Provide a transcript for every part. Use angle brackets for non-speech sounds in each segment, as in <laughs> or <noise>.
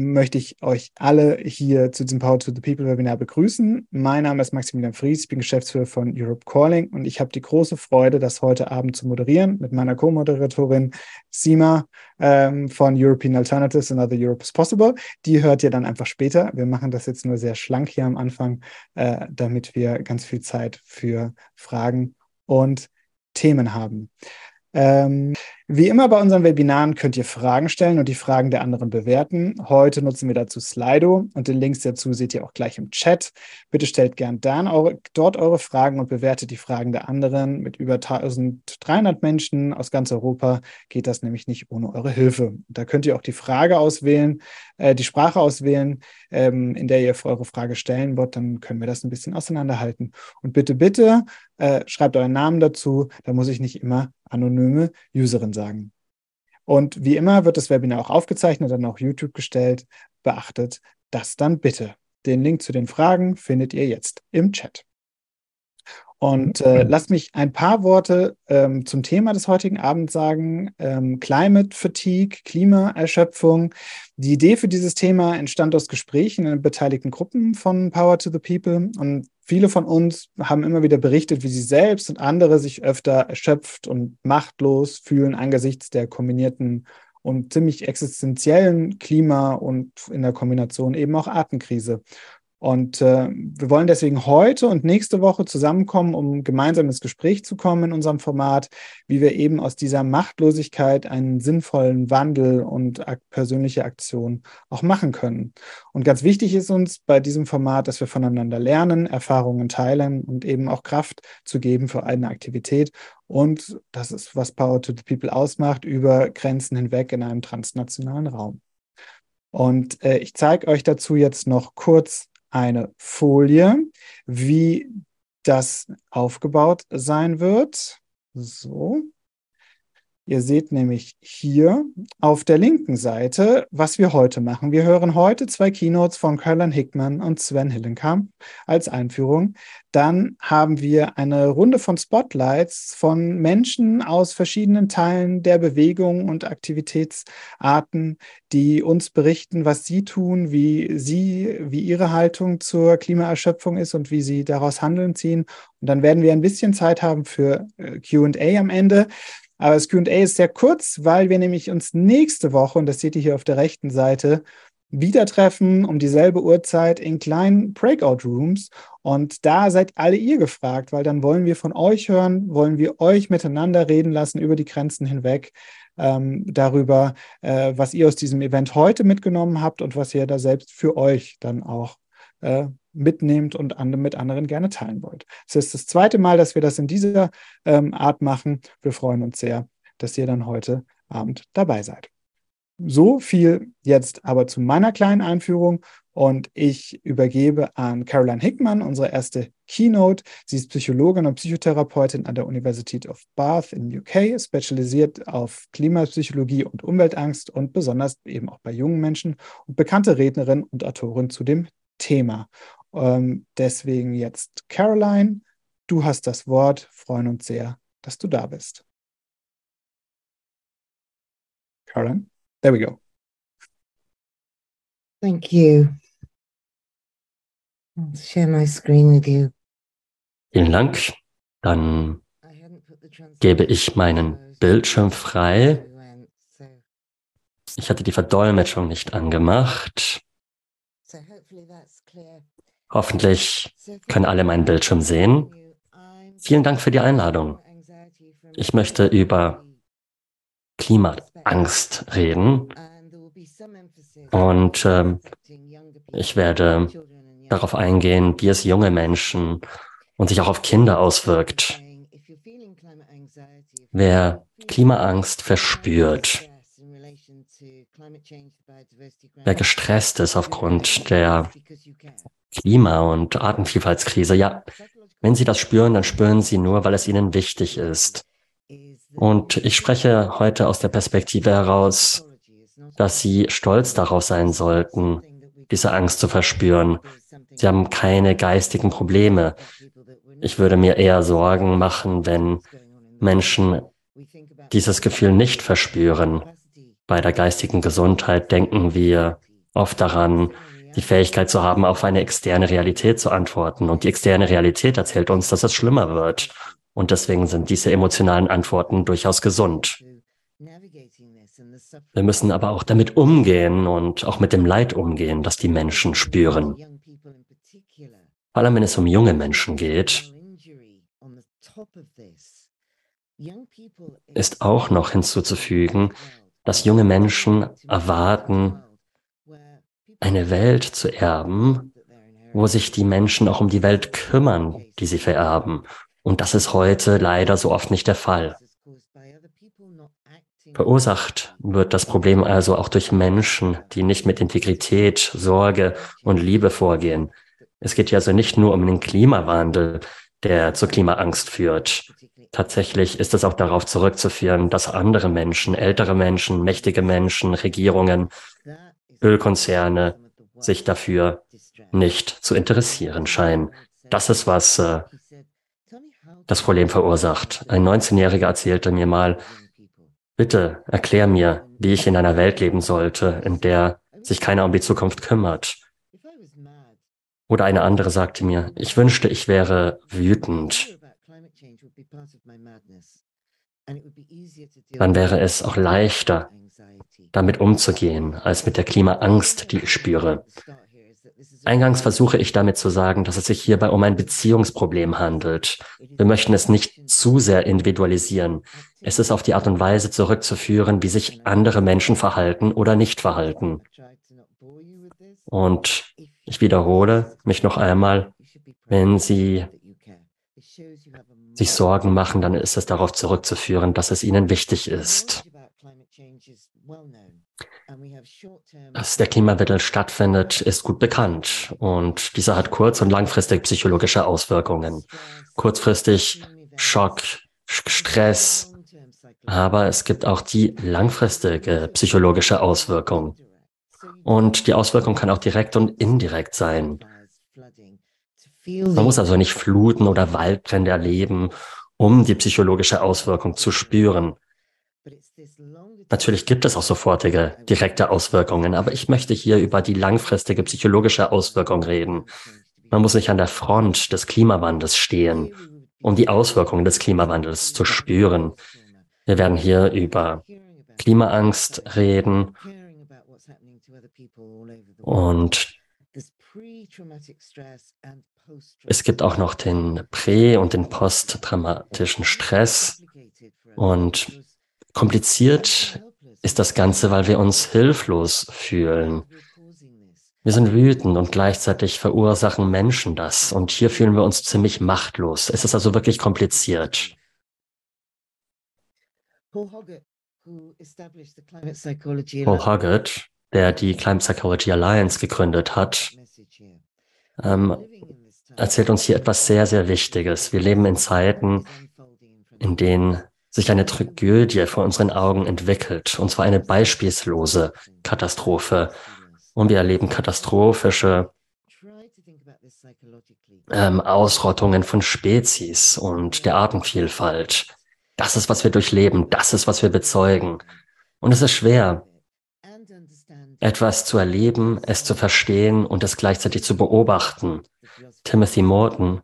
möchte ich euch alle hier zu diesem Power to the People Webinar begrüßen. Mein Name ist Maximilian Fries, ich bin Geschäftsführer von Europe Calling und ich habe die große Freude, das heute Abend zu moderieren mit meiner Co-Moderatorin Sima ähm, von European Alternatives and Other Europe is Possible. Die hört ihr dann einfach später. Wir machen das jetzt nur sehr schlank hier am Anfang, äh, damit wir ganz viel Zeit für Fragen und Themen haben. Ähm, wie immer bei unseren Webinaren könnt ihr Fragen stellen und die Fragen der anderen bewerten. Heute nutzen wir dazu Slido und den Links dazu seht ihr auch gleich im Chat. Bitte stellt gern dann eure, dort eure Fragen und bewertet die Fragen der anderen. Mit über 1300 Menschen aus ganz Europa geht das nämlich nicht ohne eure Hilfe. Da könnt ihr auch die Frage auswählen, äh, die Sprache auswählen, ähm, in der ihr eure Frage stellen wollt. Dann können wir das ein bisschen auseinanderhalten. Und bitte, bitte äh, schreibt euren Namen dazu. Da muss ich nicht immer anonyme Userin sagen. Und wie immer wird das Webinar auch aufgezeichnet, dann auf YouTube gestellt. Beachtet das dann bitte. Den Link zu den Fragen findet ihr jetzt im Chat. Und äh, lasst mich ein paar Worte ähm, zum Thema des heutigen Abends sagen. Ähm, Climate Fatigue, Klimaerschöpfung. Die Idee für dieses Thema entstand aus Gesprächen in beteiligten Gruppen von Power to the People. Und viele von uns haben immer wieder berichtet, wie sie selbst und andere sich öfter erschöpft und machtlos fühlen angesichts der kombinierten und ziemlich existenziellen Klima- und in der Kombination eben auch Artenkrise. Und äh, wir wollen deswegen heute und nächste Woche zusammenkommen, um gemeinsam ins Gespräch zu kommen in unserem Format, wie wir eben aus dieser Machtlosigkeit einen sinnvollen Wandel und ak persönliche Aktion auch machen können. Und ganz wichtig ist uns bei diesem Format, dass wir voneinander lernen, Erfahrungen teilen und eben auch Kraft zu geben für eine Aktivität. Und das ist, was Power to the People ausmacht, über Grenzen hinweg in einem transnationalen Raum. Und äh, ich zeige euch dazu jetzt noch kurz eine Folie, wie das aufgebaut sein wird. So. Ihr seht nämlich hier auf der linken Seite, was wir heute machen. Wir hören heute zwei Keynotes von Caroline Hickman und Sven Hillenkamp als Einführung. Dann haben wir eine Runde von Spotlights von Menschen aus verschiedenen Teilen der Bewegung und Aktivitätsarten, die uns berichten, was sie tun, wie sie, wie ihre Haltung zur Klimaerschöpfung ist und wie sie daraus Handeln ziehen. Und dann werden wir ein bisschen Zeit haben für äh, QA am Ende. Aber das QA ist sehr kurz, weil wir nämlich uns nächste Woche, und das seht ihr hier auf der rechten Seite, wieder treffen um dieselbe Uhrzeit in kleinen Breakout-Rooms. Und da seid alle ihr gefragt, weil dann wollen wir von euch hören, wollen wir euch miteinander reden lassen über die Grenzen hinweg, ähm, darüber, äh, was ihr aus diesem Event heute mitgenommen habt und was ihr da selbst für euch dann auch äh, mitnehmt und mit anderen gerne teilen wollt. Es ist das zweite Mal, dass wir das in dieser ähm, Art machen. Wir freuen uns sehr, dass ihr dann heute Abend dabei seid. So viel jetzt aber zu meiner kleinen Einführung und ich übergebe an Caroline Hickman, unsere erste Keynote. Sie ist Psychologin und Psychotherapeutin an der University of Bath in UK, spezialisiert auf Klimapsychologie und Umweltangst und besonders eben auch bei jungen Menschen und bekannte Rednerin und Autorin zu dem Thema. Ähm, deswegen jetzt Caroline, du hast das Wort, freuen uns sehr, dass du da bist. Caroline, there we go. Thank you. I'll share my screen with you. Vielen Dank. Dann gebe ich meinen Bildschirm frei. Ich hatte die Verdolmetschung nicht angemacht. Hoffentlich können alle meinen Bildschirm sehen. Vielen Dank für die Einladung. Ich möchte über Klimaangst reden und äh, ich werde darauf eingehen, wie es junge Menschen und sich auch auf Kinder auswirkt. Wer Klimaangst verspürt, wer gestresst ist aufgrund der Klima- und Artenvielfaltskrise. Ja, wenn Sie das spüren, dann spüren Sie nur, weil es Ihnen wichtig ist. Und ich spreche heute aus der Perspektive heraus, dass Sie stolz darauf sein sollten, diese Angst zu verspüren. Sie haben keine geistigen Probleme. Ich würde mir eher Sorgen machen, wenn Menschen dieses Gefühl nicht verspüren. Bei der geistigen Gesundheit denken wir oft daran, die Fähigkeit zu haben, auf eine externe Realität zu antworten. Und die externe Realität erzählt uns, dass es schlimmer wird. Und deswegen sind diese emotionalen Antworten durchaus gesund. Wir müssen aber auch damit umgehen und auch mit dem Leid umgehen, das die Menschen spüren. Vor allem wenn es um junge Menschen geht, ist auch noch hinzuzufügen, dass junge Menschen erwarten, eine Welt zu erben, wo sich die Menschen auch um die Welt kümmern, die sie vererben. Und das ist heute leider so oft nicht der Fall. Verursacht wird das Problem also auch durch Menschen, die nicht mit Integrität, Sorge und Liebe vorgehen. Es geht ja also nicht nur um den Klimawandel, der zur Klimaangst führt. Tatsächlich ist es auch darauf zurückzuführen, dass andere Menschen, ältere Menschen, mächtige Menschen, Regierungen, Ölkonzerne sich dafür nicht zu interessieren scheinen. Das ist, was äh, das Problem verursacht. Ein 19-Jähriger erzählte mir mal, bitte erklär mir, wie ich in einer Welt leben sollte, in der sich keiner um die Zukunft kümmert. Oder eine andere sagte mir, ich wünschte, ich wäre wütend. Dann wäre es auch leichter, damit umzugehen, als mit der Klimaangst, die ich spüre. Eingangs versuche ich damit zu sagen, dass es sich hierbei um ein Beziehungsproblem handelt. Wir möchten es nicht zu sehr individualisieren. Es ist auf die Art und Weise zurückzuführen, wie sich andere Menschen verhalten oder nicht verhalten. Und ich wiederhole mich noch einmal, wenn Sie sich Sorgen machen, dann ist es darauf zurückzuführen, dass es Ihnen wichtig ist. Dass der Klimawandel stattfindet, ist gut bekannt und dieser hat kurz- und langfristig psychologische Auswirkungen. Kurzfristig Schock, Stress, aber es gibt auch die langfristige psychologische Auswirkung. Und die Auswirkung kann auch direkt und indirekt sein. Man muss also nicht Fluten oder Waldbrände erleben, um die psychologische Auswirkung zu spüren. Natürlich gibt es auch sofortige, direkte Auswirkungen, aber ich möchte hier über die langfristige psychologische Auswirkung reden. Man muss nicht an der Front des Klimawandels stehen, um die Auswirkungen des Klimawandels zu spüren. Wir werden hier über Klimaangst reden und es gibt auch noch den prä- und den posttraumatischen Stress und Kompliziert ist das Ganze, weil wir uns hilflos fühlen. Wir sind wütend und gleichzeitig verursachen Menschen das. Und hier fühlen wir uns ziemlich machtlos. Es ist also wirklich kompliziert. Paul Hoggett, der die Climate Psychology Alliance gegründet hat, ähm, erzählt uns hier etwas sehr, sehr Wichtiges. Wir leben in Zeiten, in denen sich eine Tragödie vor unseren Augen entwickelt, und zwar eine beispielslose Katastrophe. Und wir erleben katastrophische ähm, Ausrottungen von Spezies und der Artenvielfalt. Das ist, was wir durchleben, das ist, was wir bezeugen. Und es ist schwer, etwas zu erleben, es zu verstehen und es gleichzeitig zu beobachten. Timothy Morton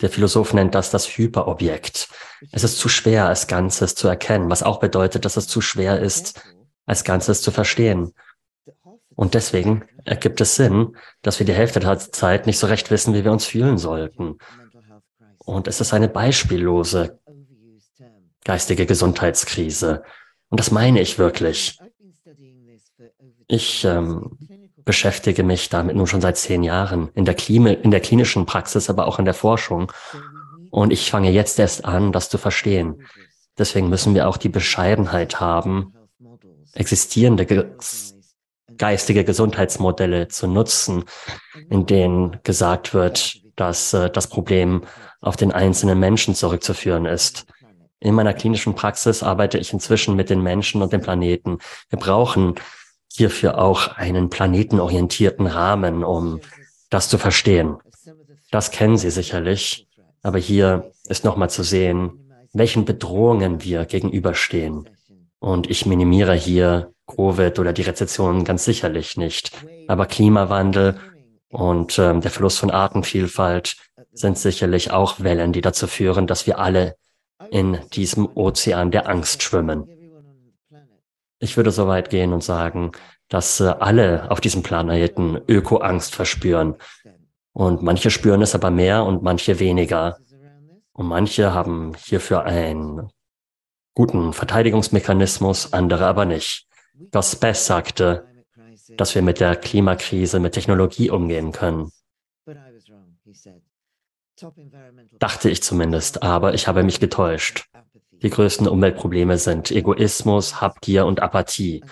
der Philosoph nennt das das Hyperobjekt. Es ist zu schwer, als Ganzes zu erkennen, was auch bedeutet, dass es zu schwer ist, als Ganzes zu verstehen. Und deswegen ergibt es Sinn, dass wir die Hälfte der Zeit nicht so recht wissen, wie wir uns fühlen sollten. Und es ist eine beispiellose geistige Gesundheitskrise. Und das meine ich wirklich. Ich ähm, beschäftige mich damit nun schon seit zehn Jahren in der, Klima, in der klinischen Praxis, aber auch in der Forschung. Und ich fange jetzt erst an, das zu verstehen. Deswegen müssen wir auch die Bescheidenheit haben, existierende ge geistige Gesundheitsmodelle zu nutzen, in denen gesagt wird, dass äh, das Problem auf den einzelnen Menschen zurückzuführen ist. In meiner klinischen Praxis arbeite ich inzwischen mit den Menschen und dem Planeten. Wir brauchen hierfür auch einen planetenorientierten Rahmen, um das zu verstehen. Das kennen Sie sicherlich, aber hier ist nochmal zu sehen, welchen Bedrohungen wir gegenüberstehen. Und ich minimiere hier Covid oder die Rezession ganz sicherlich nicht. Aber Klimawandel und ähm, der Verlust von Artenvielfalt sind sicherlich auch Wellen, die dazu führen, dass wir alle in diesem Ozean der Angst schwimmen. Ich würde so weit gehen und sagen, dass äh, alle auf diesem Planeten Ökoangst verspüren. Und manche spüren es aber mehr und manche weniger. Und manche haben hierfür einen guten Verteidigungsmechanismus, andere aber nicht. Goss Bess sagte, dass wir mit der Klimakrise mit Technologie umgehen können. Dachte ich zumindest, aber ich habe mich getäuscht. Die größten Umweltprobleme sind Egoismus, Habgier und Apathie.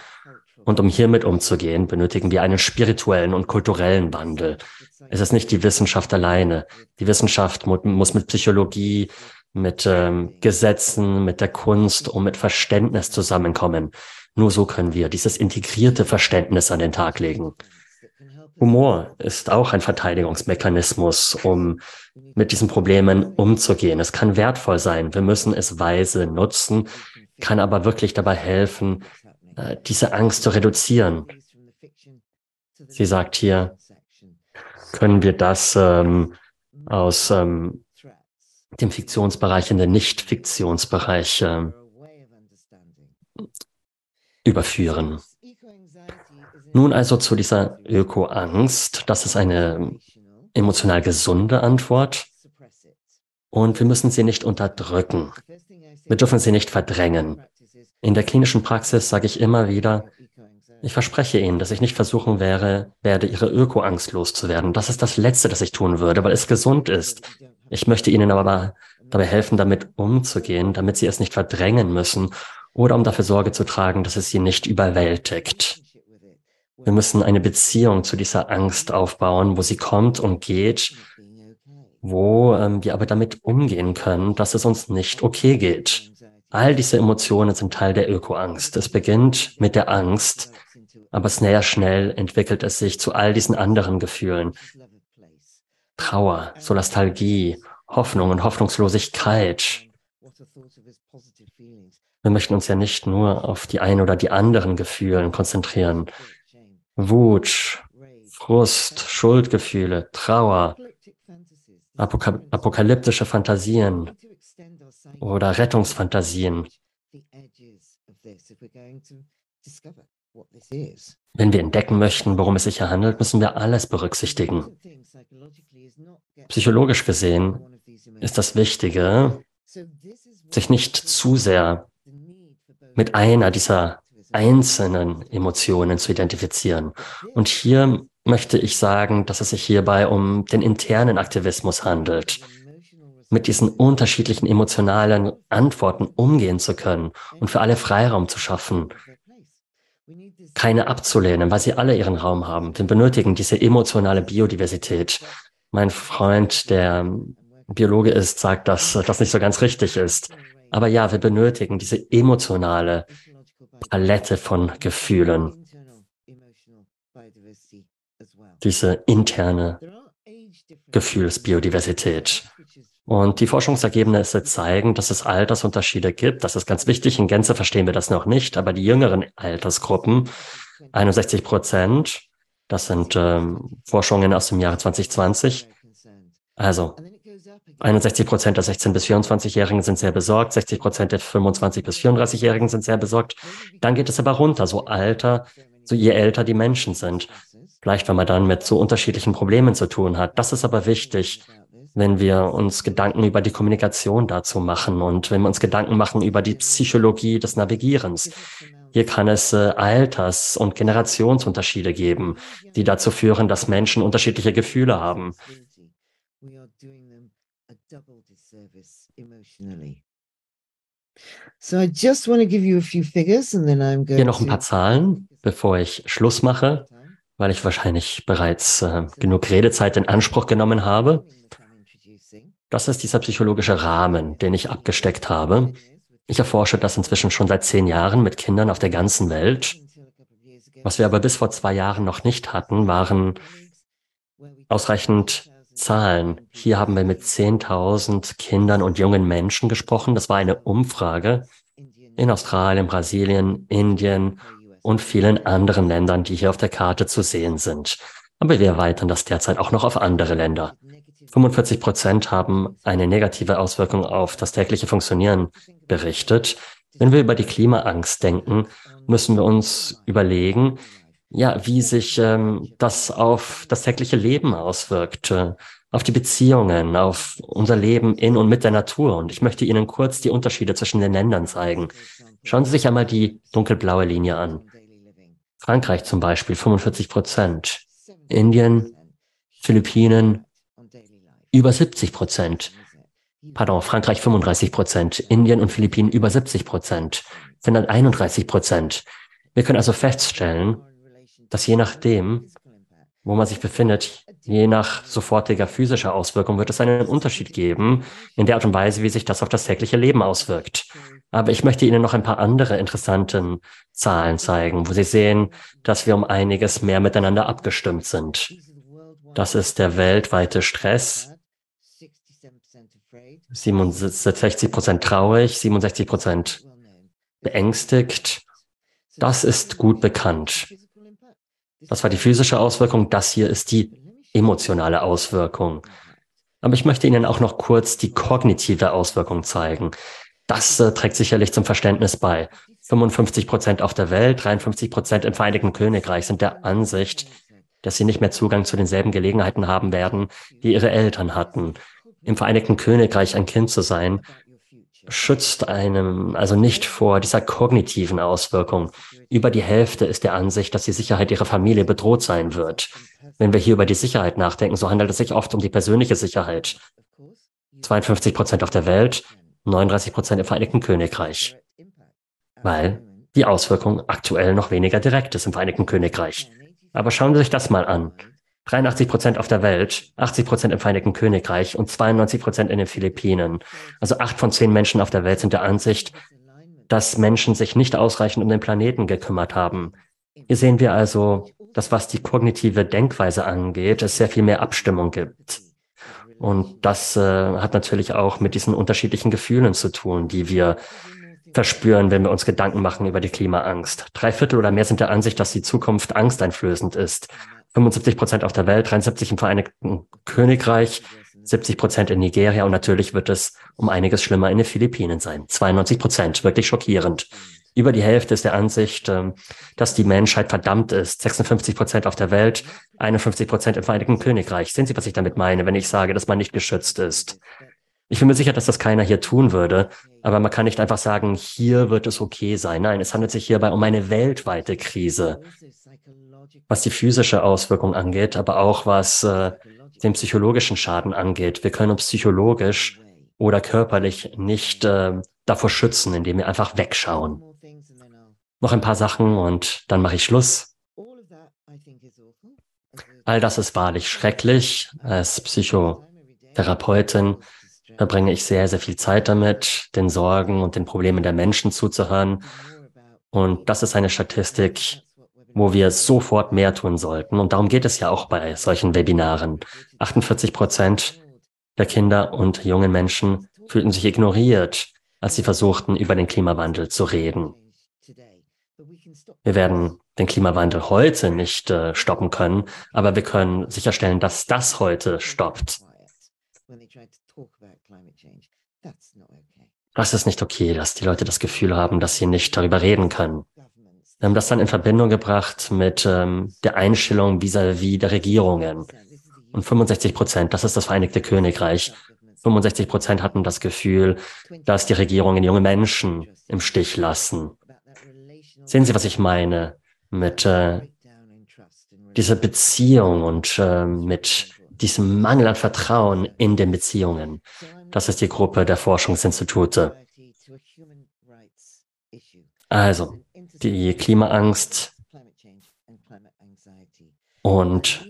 Und um hiermit umzugehen, benötigen wir einen spirituellen und kulturellen Wandel. Es ist nicht die Wissenschaft alleine. Die Wissenschaft muss mit Psychologie, mit ähm, Gesetzen, mit der Kunst und mit Verständnis zusammenkommen. Nur so können wir dieses integrierte Verständnis an den Tag legen. Humor ist auch ein Verteidigungsmechanismus, um mit diesen Problemen umzugehen. Es kann wertvoll sein. Wir müssen es weise nutzen, kann aber wirklich dabei helfen, äh, diese Angst zu reduzieren. Sie sagt hier, können wir das ähm, aus ähm, dem Fiktionsbereich in den Nicht-Fiktionsbereich äh, überführen. Nun also zu dieser Öko-Angst. Das ist eine emotional gesunde Antwort und wir müssen sie nicht unterdrücken. Wir dürfen sie nicht verdrängen. In der klinischen Praxis sage ich immer wieder, ich verspreche Ihnen, dass ich nicht versuchen wäre, werde, Ihre Öko-Angst loszuwerden. Das ist das Letzte, das ich tun würde, weil es gesund ist. Ich möchte Ihnen aber dabei helfen, damit umzugehen, damit Sie es nicht verdrängen müssen oder um dafür Sorge zu tragen, dass es Sie nicht überwältigt. Wir müssen eine Beziehung zu dieser Angst aufbauen, wo sie kommt und geht, wo ähm, wir aber damit umgehen können, dass es uns nicht okay geht. All diese Emotionen sind Teil der Ökoangst. Es beginnt mit der Angst, aber sehr schnell entwickelt es sich zu all diesen anderen Gefühlen. Trauer, Solastalgie, Hoffnung und Hoffnungslosigkeit. Wir möchten uns ja nicht nur auf die ein oder die anderen Gefühlen konzentrieren. Wut, Frust, Schuldgefühle, Trauer, Apoka apokalyptische Fantasien oder Rettungsfantasien. Wenn wir entdecken möchten, worum es sich hier handelt, müssen wir alles berücksichtigen. Psychologisch gesehen ist das Wichtige, sich nicht zu sehr mit einer dieser einzelnen Emotionen zu identifizieren. Und hier möchte ich sagen, dass es sich hierbei um den internen Aktivismus handelt mit diesen unterschiedlichen emotionalen Antworten umgehen zu können und für alle Freiraum zu schaffen, keine abzulehnen, weil sie alle ihren Raum haben. Wir benötigen diese emotionale Biodiversität. Mein Freund, der Biologe ist, sagt, dass das nicht so ganz richtig ist. Aber ja, wir benötigen diese emotionale Palette von Gefühlen, diese interne Gefühlsbiodiversität. Und die Forschungsergebnisse zeigen, dass es Altersunterschiede gibt. Das ist ganz wichtig. In Gänze verstehen wir das noch nicht. Aber die jüngeren Altersgruppen, 61 Prozent, das sind ähm, Forschungen aus dem Jahre 2020. Also 61 Prozent der 16- bis 24-Jährigen sind sehr besorgt, 60 Prozent der 25- bis 34-Jährigen sind sehr besorgt. Dann geht es aber runter, so alter, so je älter die Menschen sind. Vielleicht, wenn man dann mit so unterschiedlichen Problemen zu tun hat. Das ist aber wichtig, wenn wir uns Gedanken über die Kommunikation dazu machen und wenn wir uns Gedanken machen über die Psychologie des Navigierens. Hier kann es äh, Alters- und Generationsunterschiede geben, die dazu führen, dass Menschen unterschiedliche Gefühle haben. Hier noch ein paar Zahlen, bevor ich Schluss mache, weil ich wahrscheinlich bereits äh, genug Redezeit in Anspruch genommen habe. Das ist dieser psychologische Rahmen, den ich abgesteckt habe. Ich erforsche das inzwischen schon seit zehn Jahren mit Kindern auf der ganzen Welt. Was wir aber bis vor zwei Jahren noch nicht hatten, waren ausreichend Zahlen. Hier haben wir mit 10.000 Kindern und jungen Menschen gesprochen. Das war eine Umfrage in Australien, Brasilien, Indien und vielen anderen Ländern, die hier auf der Karte zu sehen sind. Aber wir erweitern das derzeit auch noch auf andere Länder. 45 Prozent haben eine negative Auswirkung auf das tägliche Funktionieren berichtet. Wenn wir über die Klimaangst denken, müssen wir uns überlegen, ja, wie sich ähm, das auf das tägliche Leben auswirkt, äh, auf die Beziehungen, auf unser Leben in und mit der Natur. Und ich möchte Ihnen kurz die Unterschiede zwischen den Ländern zeigen. Schauen Sie sich einmal die dunkelblaue Linie an. Frankreich zum Beispiel 45 Prozent, Indien, Philippinen über 70 Prozent. Pardon, Frankreich 35 Prozent, Indien und Philippinen über 70 Prozent, Finnland 31 Prozent. Wir können also feststellen, dass je nachdem, wo man sich befindet, je nach sofortiger physischer Auswirkung wird es einen Unterschied geben in der Art und Weise, wie sich das auf das tägliche Leben auswirkt. Aber ich möchte Ihnen noch ein paar andere interessanten Zahlen zeigen, wo Sie sehen, dass wir um einiges mehr miteinander abgestimmt sind. Das ist der weltweite Stress. 67 Prozent traurig, 67 Prozent beängstigt. Das ist gut bekannt. Das war die physische Auswirkung. Das hier ist die emotionale Auswirkung. Aber ich möchte Ihnen auch noch kurz die kognitive Auswirkung zeigen. Das äh, trägt sicherlich zum Verständnis bei. 55 Prozent auf der Welt, 53 Prozent im Vereinigten Königreich sind der Ansicht, dass sie nicht mehr Zugang zu denselben Gelegenheiten haben werden, die ihre Eltern hatten. Im Vereinigten Königreich ein Kind zu sein, schützt einem also nicht vor dieser kognitiven Auswirkung. Über die Hälfte ist der Ansicht, dass die Sicherheit ihrer Familie bedroht sein wird. Wenn wir hier über die Sicherheit nachdenken, so handelt es sich oft um die persönliche Sicherheit. 52 Prozent auf der Welt, 39 Prozent im Vereinigten Königreich. Weil die Auswirkung aktuell noch weniger direkt ist im Vereinigten Königreich. Aber schauen Sie sich das mal an. 83 Prozent auf der Welt, 80 Prozent im Vereinigten Königreich und 92 Prozent in den Philippinen. Also acht von zehn Menschen auf der Welt sind der Ansicht, dass Menschen sich nicht ausreichend um den Planeten gekümmert haben. Hier sehen wir also, dass was die kognitive Denkweise angeht, es sehr viel mehr Abstimmung gibt. Und das äh, hat natürlich auch mit diesen unterschiedlichen Gefühlen zu tun, die wir verspüren, wenn wir uns Gedanken machen über die Klimaangst. Drei Viertel oder mehr sind der Ansicht, dass die Zukunft angsteinflößend ist. 75 Prozent auf der Welt, 73 im Vereinigten Königreich, 70 Prozent in Nigeria und natürlich wird es um einiges schlimmer in den Philippinen sein. 92 Prozent, wirklich schockierend. Über die Hälfte ist der Ansicht, ähm, dass die Menschheit verdammt ist. 56 Prozent auf der Welt, 51 Prozent im Vereinigten Königreich. Sehen Sie, was ich damit meine, wenn ich sage, dass man nicht geschützt ist? Ich bin mir sicher, dass das keiner hier tun würde, aber man kann nicht einfach sagen, hier wird es okay sein. Nein, es handelt sich hierbei um eine weltweite Krise, was die physische Auswirkung angeht, aber auch was äh, den psychologischen Schaden angeht. Wir können uns psychologisch oder körperlich nicht äh, davor schützen, indem wir einfach wegschauen. Noch ein paar Sachen und dann mache ich Schluss. All das ist wahrlich schrecklich. Als Psychotherapeutin verbringe ich sehr, sehr viel Zeit damit, den Sorgen und den Problemen der Menschen zuzuhören. Und das ist eine Statistik, wo wir sofort mehr tun sollten. Und darum geht es ja auch bei solchen Webinaren. 48 Prozent der Kinder und jungen Menschen fühlten sich ignoriert, als sie versuchten, über den Klimawandel zu reden. Wir werden den Klimawandel heute nicht äh, stoppen können, aber wir können sicherstellen, dass das heute stoppt. Das ist nicht okay, dass die Leute das Gefühl haben, dass sie nicht darüber reden können. Wir haben das dann in Verbindung gebracht mit ähm, der Einstellung vis-à-vis -vis der Regierungen. Und 65 Prozent, das ist das Vereinigte Königreich, 65 Prozent hatten das Gefühl, dass die Regierungen junge Menschen im Stich lassen. Sehen Sie, was ich meine mit äh, dieser Beziehung und äh, mit diesem Mangel an Vertrauen in den Beziehungen. Das ist die Gruppe der Forschungsinstitute. Also, die Klimaangst und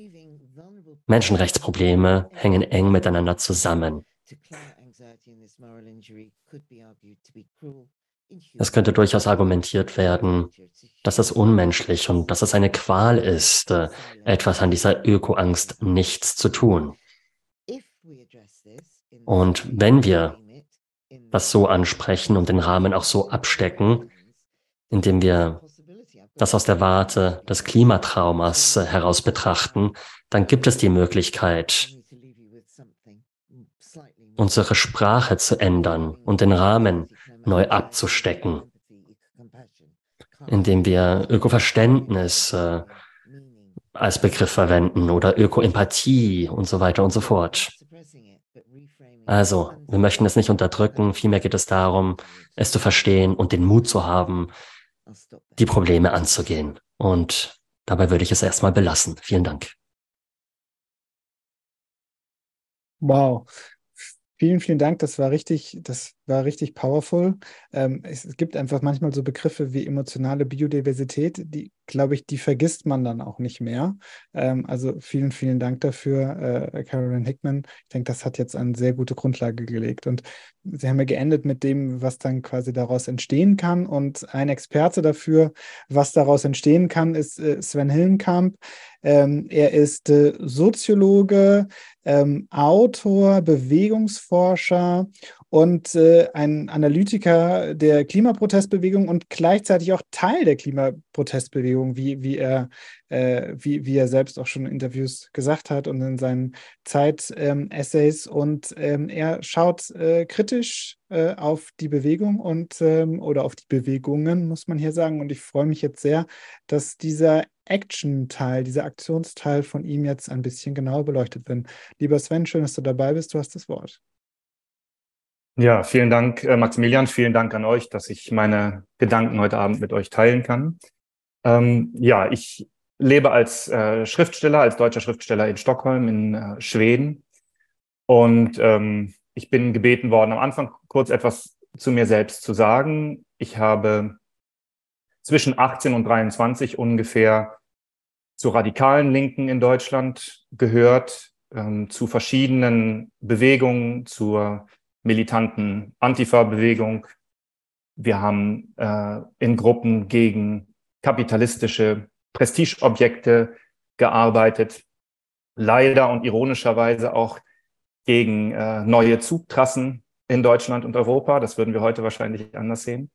Menschenrechtsprobleme hängen eng miteinander zusammen. Es könnte durchaus argumentiert werden, dass es unmenschlich und dass es eine Qual ist, etwas an dieser Ökoangst nichts zu tun. Und wenn wir das so ansprechen und den Rahmen auch so abstecken, indem wir das aus der Warte des Klimatraumas äh, heraus betrachten, dann gibt es die Möglichkeit, unsere Sprache zu ändern und den Rahmen neu abzustecken, indem wir Ökoverständnis äh, als Begriff verwenden oder Ökoempathie und so weiter und so fort. Also, wir möchten es nicht unterdrücken, vielmehr geht es darum, es zu verstehen und den Mut zu haben, die Probleme anzugehen. Und dabei würde ich es erstmal belassen. Vielen Dank. Wow. Vielen, vielen Dank. Das war richtig, das war richtig powerful. Ähm, es, es, gibt einfach manchmal so Begriffe wie emotionale Biodiversität, die, glaube ich, die vergisst man dann auch nicht mehr. Ähm, also vielen, vielen Dank dafür, äh, Carolyn Hickman. Ich denke, das hat jetzt eine sehr gute Grundlage gelegt. Und Sie haben ja geendet mit dem, was dann quasi daraus entstehen kann. Und ein Experte dafür, was daraus entstehen kann, ist äh, Sven Hillenkamp. Ähm, er ist äh, Soziologe, ähm, Autor, Bewegungsforscher und äh, ein Analytiker der Klimaprotestbewegung und gleichzeitig auch Teil der Klimaprotestbewegung, wie, wie, er, äh, wie, wie er selbst auch schon in Interviews gesagt hat und in seinen Zeit-Essays. Ähm, und ähm, er schaut äh, kritisch äh, auf die Bewegung und ähm, oder auf die Bewegungen, muss man hier sagen. Und ich freue mich jetzt sehr, dass dieser Action-Teil, dieser Aktionsteil von ihm jetzt ein bisschen genauer beleuchtet wird. Lieber Sven, schön, dass du dabei bist. Du hast das Wort. Ja, vielen Dank, äh, Maximilian. Vielen Dank an euch, dass ich meine Gedanken heute Abend mit euch teilen kann. Ähm, ja, ich lebe als äh, Schriftsteller, als deutscher Schriftsteller in Stockholm, in äh, Schweden. Und ähm, ich bin gebeten worden, am Anfang kurz etwas zu mir selbst zu sagen. Ich habe zwischen 18 und 23 ungefähr zur radikalen Linken in Deutschland gehört, ähm, zu verschiedenen Bewegungen, zur militanten Antifa-Bewegung. Wir haben äh, in Gruppen gegen kapitalistische Prestigeobjekte gearbeitet, leider und ironischerweise auch gegen äh, neue Zugtrassen in Deutschland und Europa. Das würden wir heute wahrscheinlich anders sehen.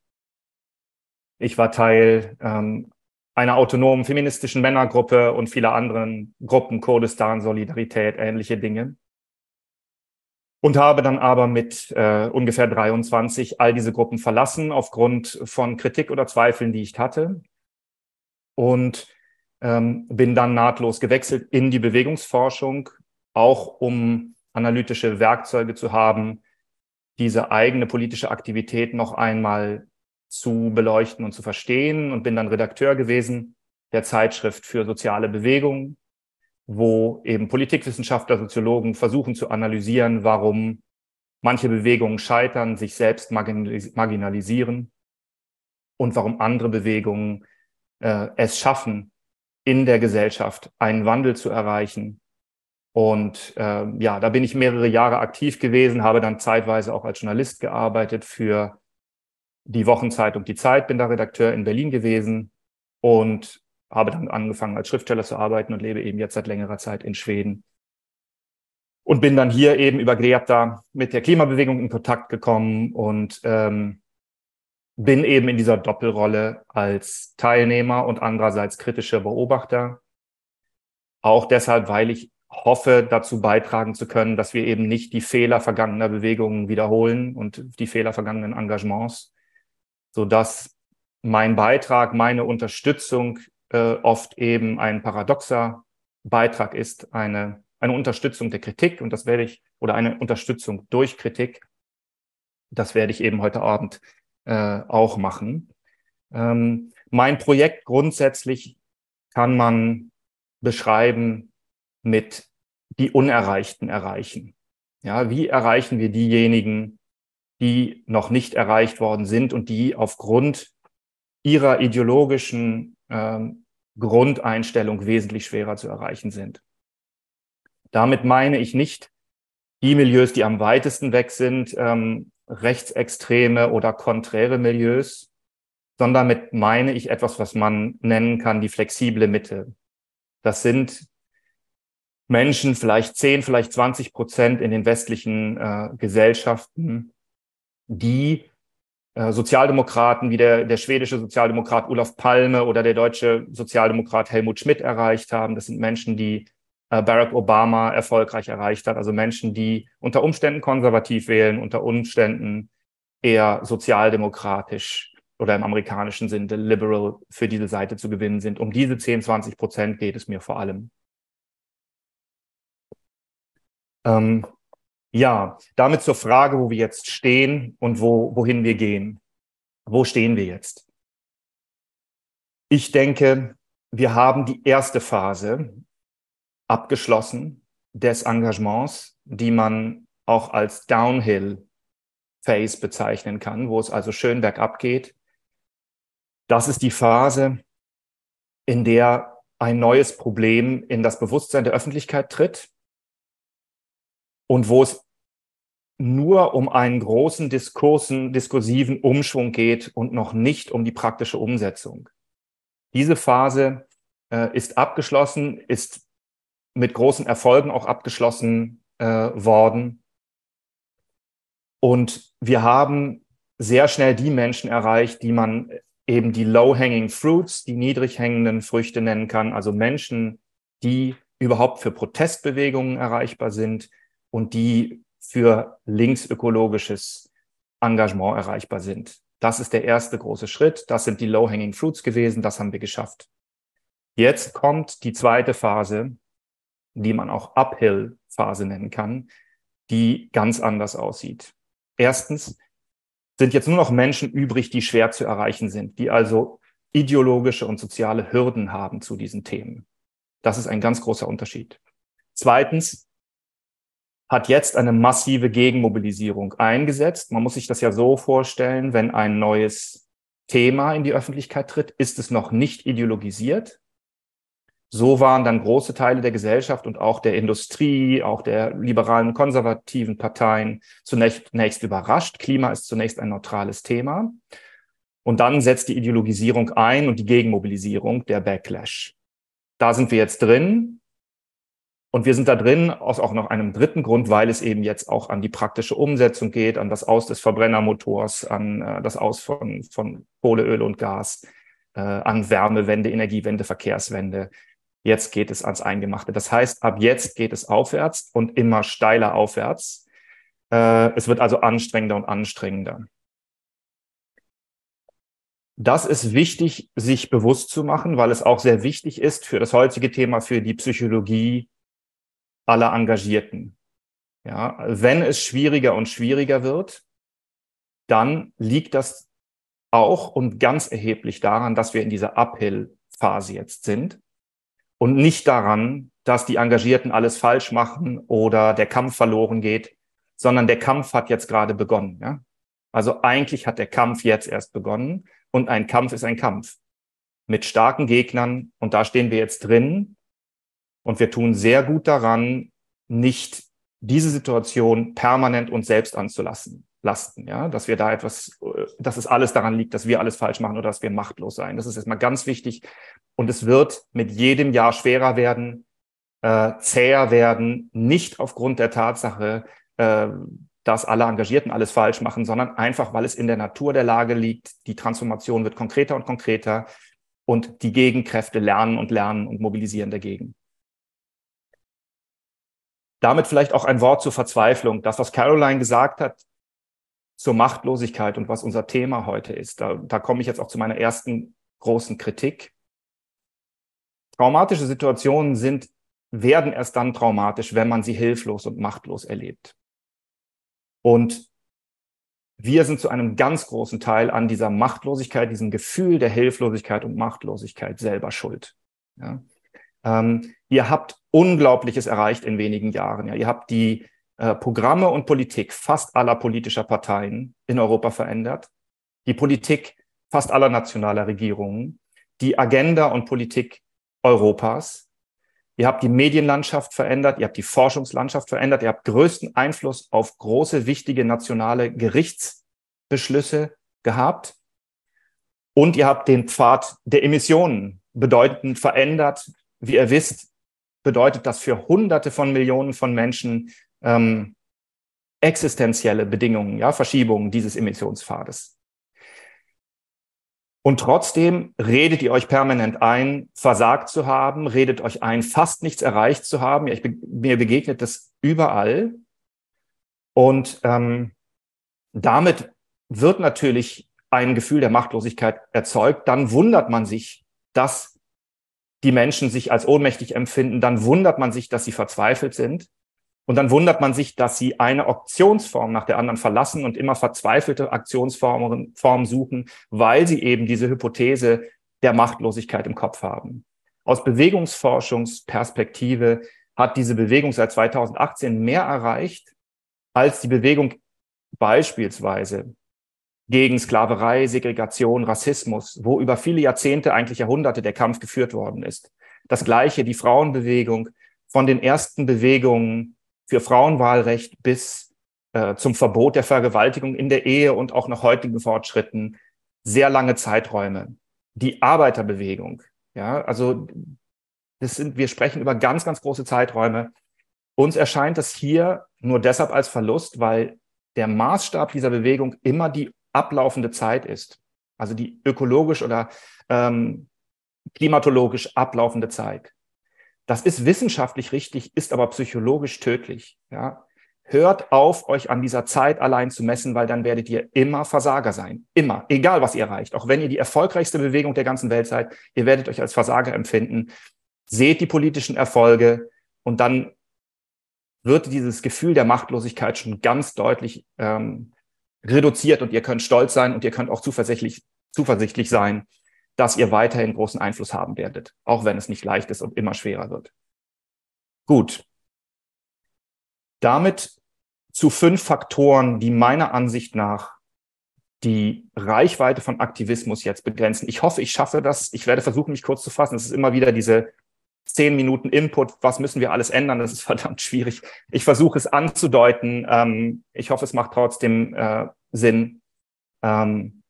Ich war Teil ähm, einer autonomen feministischen Männergruppe und vieler anderen Gruppen, Kurdistan, Solidarität, ähnliche Dinge. Und habe dann aber mit äh, ungefähr 23 all diese Gruppen verlassen aufgrund von Kritik oder Zweifeln, die ich hatte. Und ähm, bin dann nahtlos gewechselt in die Bewegungsforschung, auch um analytische Werkzeuge zu haben, diese eigene politische Aktivität noch einmal zu beleuchten und zu verstehen und bin dann Redakteur gewesen der Zeitschrift für soziale Bewegung, wo eben Politikwissenschaftler, Soziologen versuchen zu analysieren, warum manche Bewegungen scheitern, sich selbst marginalisieren und warum andere Bewegungen äh, es schaffen, in der Gesellschaft einen Wandel zu erreichen. Und äh, ja, da bin ich mehrere Jahre aktiv gewesen, habe dann zeitweise auch als Journalist gearbeitet für die Wochenzeitung Die Zeit, bin da Redakteur in Berlin gewesen und habe dann angefangen als Schriftsteller zu arbeiten und lebe eben jetzt seit längerer Zeit in Schweden. Und bin dann hier eben über Greta mit der Klimabewegung in Kontakt gekommen und ähm, bin eben in dieser Doppelrolle als Teilnehmer und andererseits kritischer Beobachter. Auch deshalb, weil ich hoffe, dazu beitragen zu können, dass wir eben nicht die Fehler vergangener Bewegungen wiederholen und die Fehler vergangenen Engagements, so dass mein Beitrag, meine Unterstützung äh, oft eben ein paradoxer Beitrag ist, eine, eine Unterstützung der Kritik und das werde ich, oder eine Unterstützung durch Kritik. Das werde ich eben heute Abend äh, auch machen. Ähm, mein Projekt grundsätzlich kann man beschreiben mit die Unerreichten erreichen. Ja, wie erreichen wir diejenigen, die noch nicht erreicht worden sind und die aufgrund ihrer ideologischen ähm, Grundeinstellung wesentlich schwerer zu erreichen sind. Damit meine ich nicht die Milieus, die am weitesten weg sind, ähm, rechtsextreme oder konträre Milieus, sondern damit meine ich etwas, was man nennen kann, die flexible Mitte. Das sind Menschen, vielleicht 10, vielleicht 20 Prozent in den westlichen äh, Gesellschaften, die äh, Sozialdemokraten wie der, der schwedische Sozialdemokrat Olaf Palme oder der deutsche Sozialdemokrat Helmut Schmidt erreicht haben. Das sind Menschen, die äh, Barack Obama erfolgreich erreicht hat. Also Menschen, die unter Umständen konservativ wählen, unter Umständen eher sozialdemokratisch oder im amerikanischen Sinne liberal für diese Seite zu gewinnen sind. Um diese 10, 20 Prozent geht es mir vor allem. Ähm, ja, damit zur Frage, wo wir jetzt stehen und wo, wohin wir gehen. Wo stehen wir jetzt? Ich denke, wir haben die erste Phase abgeschlossen des Engagements, die man auch als Downhill Phase bezeichnen kann, wo es also schön bergab geht. Das ist die Phase, in der ein neues Problem in das Bewusstsein der Öffentlichkeit tritt und wo es nur um einen großen Diskursen, diskursiven Umschwung geht und noch nicht um die praktische Umsetzung. Diese Phase äh, ist abgeschlossen, ist mit großen Erfolgen auch abgeschlossen äh, worden. Und wir haben sehr schnell die Menschen erreicht, die man eben die low-hanging fruits, die niedrig hängenden Früchte nennen kann, also Menschen, die überhaupt für Protestbewegungen erreichbar sind und die für linksökologisches Engagement erreichbar sind. Das ist der erste große Schritt. Das sind die low-hanging fruits gewesen. Das haben wir geschafft. Jetzt kommt die zweite Phase, die man auch Uphill-Phase nennen kann, die ganz anders aussieht. Erstens sind jetzt nur noch Menschen übrig, die schwer zu erreichen sind, die also ideologische und soziale Hürden haben zu diesen Themen. Das ist ein ganz großer Unterschied. Zweitens hat jetzt eine massive Gegenmobilisierung eingesetzt. Man muss sich das ja so vorstellen, wenn ein neues Thema in die Öffentlichkeit tritt, ist es noch nicht ideologisiert, so waren dann große Teile der Gesellschaft und auch der Industrie, auch der liberalen konservativen Parteien zunächst überrascht. Klima ist zunächst ein neutrales Thema. Und dann setzt die Ideologisierung ein und die Gegenmobilisierung, der Backlash. Da sind wir jetzt drin. Und wir sind da drin aus auch noch einem dritten Grund, weil es eben jetzt auch an die praktische Umsetzung geht, an das Aus des Verbrennermotors, an äh, das Aus von, von Kohle, Öl und Gas, äh, an Wärmewende, Energiewende, Verkehrswende. Jetzt geht es ans Eingemachte. Das heißt, ab jetzt geht es aufwärts und immer steiler aufwärts. Äh, es wird also anstrengender und anstrengender. Das ist wichtig, sich bewusst zu machen, weil es auch sehr wichtig ist für das heutige Thema, für die Psychologie aller Engagierten. Ja, wenn es schwieriger und schwieriger wird, dann liegt das auch und ganz erheblich daran, dass wir in dieser Uphill-Phase jetzt sind und nicht daran, dass die Engagierten alles falsch machen oder der Kampf verloren geht, sondern der Kampf hat jetzt gerade begonnen. Ja? Also eigentlich hat der Kampf jetzt erst begonnen und ein Kampf ist ein Kampf mit starken Gegnern und da stehen wir jetzt drin und wir tun sehr gut daran, nicht diese Situation permanent uns selbst anzulassen, lasten, ja, dass wir da etwas, dass es alles daran liegt, dass wir alles falsch machen oder dass wir machtlos sein. Das ist erstmal ganz wichtig, und es wird mit jedem Jahr schwerer werden, äh, zäher werden, nicht aufgrund der Tatsache, äh, dass alle Engagierten alles falsch machen, sondern einfach, weil es in der Natur der Lage liegt. Die Transformation wird konkreter und konkreter und die Gegenkräfte lernen und lernen und mobilisieren dagegen. Damit vielleicht auch ein Wort zur Verzweiflung. Das, was Caroline gesagt hat zur Machtlosigkeit und was unser Thema heute ist, da, da komme ich jetzt auch zu meiner ersten großen Kritik. Traumatische Situationen sind, werden erst dann traumatisch, wenn man sie hilflos und machtlos erlebt. Und wir sind zu einem ganz großen Teil an dieser Machtlosigkeit, diesem Gefühl der Hilflosigkeit und Machtlosigkeit selber schuld. Ja. Ähm, ihr habt Unglaubliches erreicht in wenigen Jahren. Ja. Ihr habt die äh, Programme und Politik fast aller politischer Parteien in Europa verändert, die Politik fast aller nationaler Regierungen, die Agenda und Politik Europas. Ihr habt die Medienlandschaft verändert, ihr habt die Forschungslandschaft verändert, ihr habt größten Einfluss auf große, wichtige nationale Gerichtsbeschlüsse gehabt. Und ihr habt den Pfad der Emissionen bedeutend verändert. Wie ihr wisst, bedeutet das für Hunderte von Millionen von Menschen ähm, existenzielle Bedingungen, ja, Verschiebungen dieses Emissionspfades. Und trotzdem redet ihr euch permanent ein, versagt zu haben, redet euch ein, fast nichts erreicht zu haben. Ja, ich, mir begegnet das überall. Und ähm, damit wird natürlich ein Gefühl der Machtlosigkeit erzeugt. Dann wundert man sich, dass die Menschen sich als ohnmächtig empfinden. Dann wundert man sich, dass sie verzweifelt sind. Und dann wundert man sich, dass sie eine Optionsform nach der anderen verlassen und immer verzweifelte Aktionsformen Formen suchen, weil sie eben diese Hypothese der Machtlosigkeit im Kopf haben. Aus Bewegungsforschungsperspektive hat diese Bewegung seit 2018 mehr erreicht als die Bewegung beispielsweise gegen Sklaverei, Segregation, Rassismus, wo über viele Jahrzehnte, eigentlich Jahrhunderte der Kampf geführt worden ist. Das gleiche die Frauenbewegung von den ersten Bewegungen für Frauenwahlrecht bis äh, zum Verbot der Vergewaltigung in der Ehe und auch nach heutigen Fortschritten sehr lange Zeiträume. Die Arbeiterbewegung, ja, also das sind, wir sprechen über ganz, ganz große Zeiträume. Uns erscheint das hier nur deshalb als Verlust, weil der Maßstab dieser Bewegung immer die ablaufende Zeit ist. Also die ökologisch oder ähm, klimatologisch ablaufende Zeit. Das ist wissenschaftlich richtig, ist aber psychologisch tödlich. Ja? Hört auf, euch an dieser Zeit allein zu messen, weil dann werdet ihr immer Versager sein. Immer. Egal, was ihr erreicht. Auch wenn ihr die erfolgreichste Bewegung der ganzen Welt seid, ihr werdet euch als Versager empfinden. Seht die politischen Erfolge und dann wird dieses Gefühl der Machtlosigkeit schon ganz deutlich ähm, reduziert und ihr könnt stolz sein und ihr könnt auch zuversichtlich, zuversichtlich sein, dass ihr weiterhin großen Einfluss haben werdet, auch wenn es nicht leicht ist und immer schwerer wird. Gut. Damit zu fünf Faktoren, die meiner Ansicht nach die Reichweite von Aktivismus jetzt begrenzen. Ich hoffe, ich schaffe das. Ich werde versuchen, mich kurz zu fassen. Es ist immer wieder diese zehn Minuten Input. Was müssen wir alles ändern? Das ist <laughs> verdammt schwierig. Ich versuche es anzudeuten. Ähm, ich hoffe, es macht trotzdem äh, Sinn. Ähm,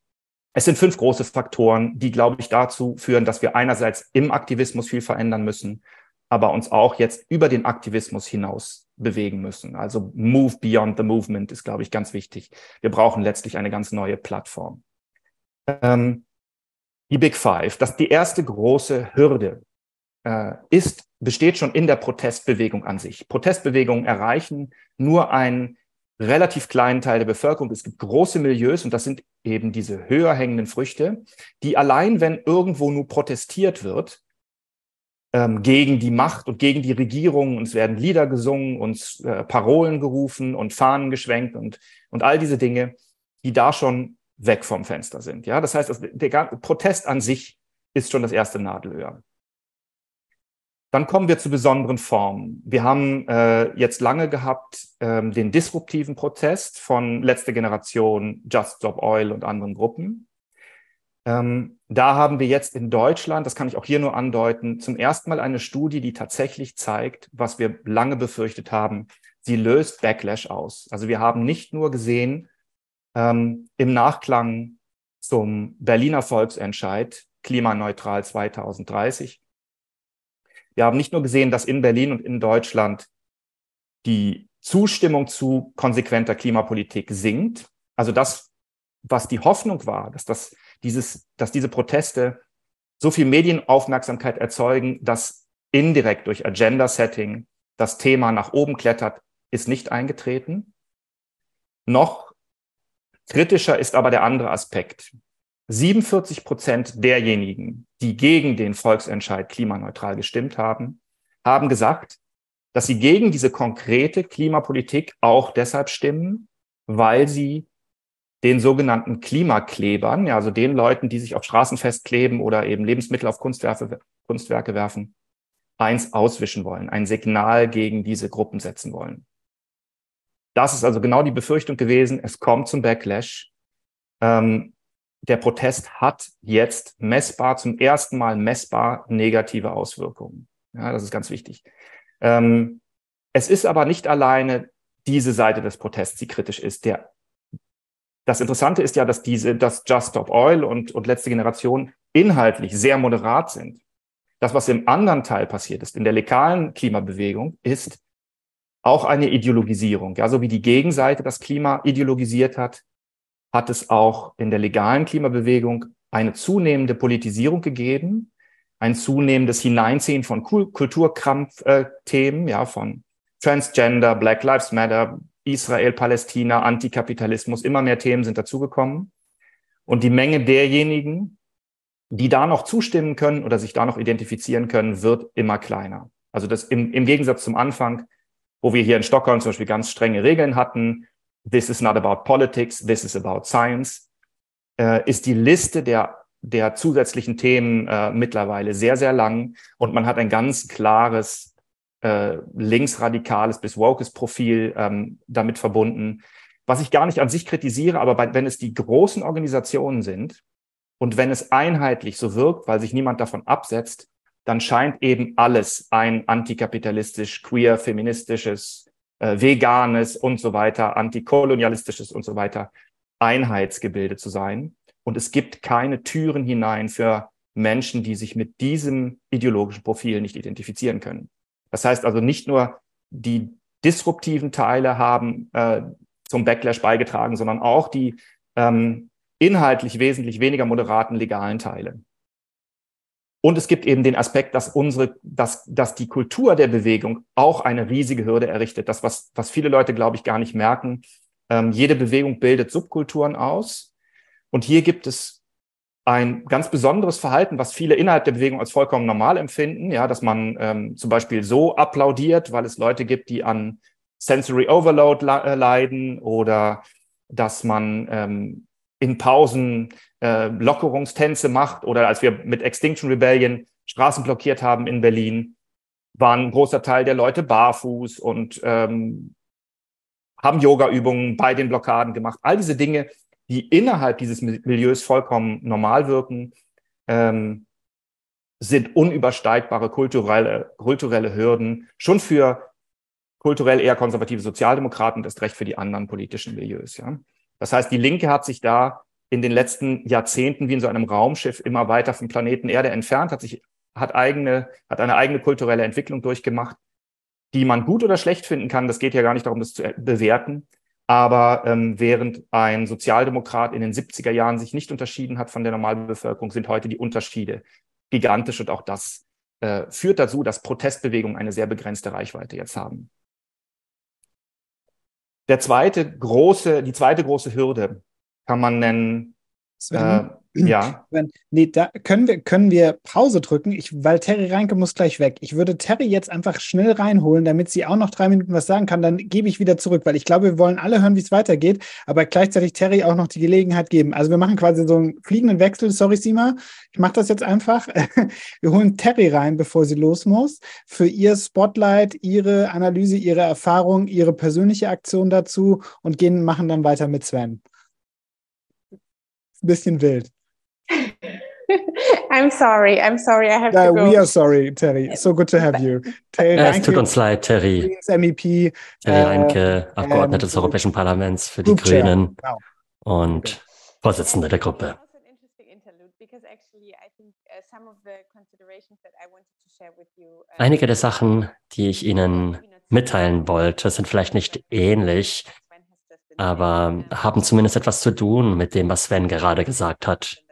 es sind fünf große Faktoren, die, glaube ich, dazu führen, dass wir einerseits im Aktivismus viel verändern müssen, aber uns auch jetzt über den Aktivismus hinaus bewegen müssen. Also Move Beyond the Movement ist, glaube ich, ganz wichtig. Wir brauchen letztlich eine ganz neue Plattform. Ähm, die Big Five, das die erste große Hürde ist, besteht schon in der Protestbewegung an sich. Protestbewegungen erreichen nur ein relativ kleinen Teil der Bevölkerung. Es gibt große Milieus und das sind eben diese höher hängenden Früchte, die allein, wenn irgendwo nur protestiert wird, ähm, gegen die Macht und gegen die Regierung und es werden Lieder gesungen und äh, Parolen gerufen und Fahnen geschwenkt und, und all diese Dinge, die da schon weg vom Fenster sind. Ja, das heißt, der Protest an sich ist schon das erste Nadelöhr. Dann kommen wir zu besonderen Formen. Wir haben äh, jetzt lange gehabt ähm, den disruptiven Protest von letzter Generation, Just Stop Oil und anderen Gruppen. Ähm, da haben wir jetzt in Deutschland, das kann ich auch hier nur andeuten, zum ersten Mal eine Studie, die tatsächlich zeigt, was wir lange befürchtet haben. Sie löst Backlash aus. Also wir haben nicht nur gesehen ähm, im Nachklang zum Berliner Volksentscheid klimaneutral 2030, wir haben nicht nur gesehen, dass in Berlin und in Deutschland die Zustimmung zu konsequenter Klimapolitik sinkt. Also das, was die Hoffnung war, dass das, dieses, dass diese Proteste so viel Medienaufmerksamkeit erzeugen, dass indirekt durch Agenda-Setting das Thema nach oben klettert, ist nicht eingetreten. Noch kritischer ist aber der andere Aspekt. 47 Prozent derjenigen, die gegen den Volksentscheid klimaneutral gestimmt haben, haben gesagt, dass sie gegen diese konkrete Klimapolitik auch deshalb stimmen, weil sie den sogenannten Klimaklebern, ja, also den Leuten, die sich auf Straßen festkleben oder eben Lebensmittel auf Kunstwerke, Kunstwerke werfen, eins auswischen wollen, ein Signal gegen diese Gruppen setzen wollen. Das ist also genau die Befürchtung gewesen, es kommt zum Backlash. Ähm, der Protest hat jetzt messbar, zum ersten Mal messbar negative Auswirkungen. Ja, das ist ganz wichtig. Ähm, es ist aber nicht alleine diese Seite des Protests, die kritisch ist. Der, das Interessante ist ja, dass diese, dass Just Stop Oil und, und letzte Generation inhaltlich sehr moderat sind. Das, was im anderen Teil passiert ist, in der legalen Klimabewegung, ist auch eine Ideologisierung. Ja, so wie die Gegenseite das Klima ideologisiert hat, hat es auch in der legalen Klimabewegung eine zunehmende Politisierung gegeben, ein zunehmendes Hineinziehen von Kulturkrampfthemen, äh, ja, von Transgender, Black Lives Matter, Israel, Palästina, Antikapitalismus, immer mehr Themen sind dazugekommen. Und die Menge derjenigen, die da noch zustimmen können oder sich da noch identifizieren können, wird immer kleiner. Also das im, im Gegensatz zum Anfang, wo wir hier in Stockholm zum Beispiel ganz strenge Regeln hatten, this is not about politics, this is about science, äh, ist die Liste der, der zusätzlichen Themen äh, mittlerweile sehr, sehr lang. Und man hat ein ganz klares äh, linksradikales bis wokes Profil ähm, damit verbunden, was ich gar nicht an sich kritisiere, aber bei, wenn es die großen Organisationen sind und wenn es einheitlich so wirkt, weil sich niemand davon absetzt, dann scheint eben alles ein antikapitalistisch, queer, feministisches, äh, veganes und so weiter, antikolonialistisches und so weiter Einheitsgebilde zu sein. Und es gibt keine Türen hinein für Menschen, die sich mit diesem ideologischen Profil nicht identifizieren können. Das heißt also nicht nur die disruptiven Teile haben äh, zum Backlash beigetragen, sondern auch die ähm, inhaltlich wesentlich weniger moderaten legalen Teile. Und es gibt eben den Aspekt, dass unsere, dass, dass die Kultur der Bewegung auch eine riesige Hürde errichtet. Das, was, was viele Leute, glaube ich, gar nicht merken. Ähm, jede Bewegung bildet Subkulturen aus. Und hier gibt es ein ganz besonderes Verhalten, was viele innerhalb der Bewegung als vollkommen normal empfinden, ja, dass man ähm, zum Beispiel so applaudiert, weil es Leute gibt, die an Sensory Overload äh, leiden oder dass man ähm, in Pausen äh, Lockerungstänze macht oder als wir mit Extinction Rebellion Straßen blockiert haben in Berlin, war ein großer Teil der Leute barfuß und ähm, haben Yoga-Übungen bei den Blockaden gemacht. All diese Dinge die innerhalb dieses Milieus vollkommen normal wirken, ähm, sind unübersteigbare kulturelle, kulturelle Hürden, schon für kulturell eher konservative Sozialdemokraten, das Recht für die anderen politischen Milieus. Ja? Das heißt, die Linke hat sich da in den letzten Jahrzehnten wie in so einem Raumschiff immer weiter vom Planeten Erde entfernt, hat sich, hat eigene, hat eine eigene kulturelle Entwicklung durchgemacht, die man gut oder schlecht finden kann. Das geht ja gar nicht darum, das zu bewerten. Aber ähm, während ein Sozialdemokrat in den 70er Jahren sich nicht unterschieden hat von der Normalbevölkerung, sind heute die Unterschiede gigantisch und auch das äh, führt dazu, dass Protestbewegungen eine sehr begrenzte Reichweite jetzt haben. Der zweite große, die zweite große Hürde kann man nennen, Sven, ja. Nee, da können wir, können wir Pause drücken, ich, weil Terry Reinke muss gleich weg. Ich würde Terry jetzt einfach schnell reinholen, damit sie auch noch drei Minuten was sagen kann. Dann gebe ich wieder zurück, weil ich glaube, wir wollen alle hören, wie es weitergeht, aber gleichzeitig Terry auch noch die Gelegenheit geben. Also wir machen quasi so einen fliegenden Wechsel. Sorry, Sima, ich mache das jetzt einfach. <laughs> Wir holen Terry rein, bevor sie los muss, für ihr Spotlight, ihre Analyse, ihre Erfahrung, ihre persönliche Aktion dazu und gehen, machen dann weiter mit Sven. Bisschen wild. I'm sorry. I'm sorry. I have yeah, to go. We are sorry, Terry. So good to have you. Terry es tut uns leid, Terry. MEP. Terry Reinke, äh, Abgeordnete des Europäischen Parlaments für die Grünen genau. und Vorsitzende der Gruppe. Einige der Sachen, die ich Ihnen mitteilen wollte, sind vielleicht nicht ähnlich, aber haben zumindest etwas zu tun mit dem, was Sven gerade gesagt hat.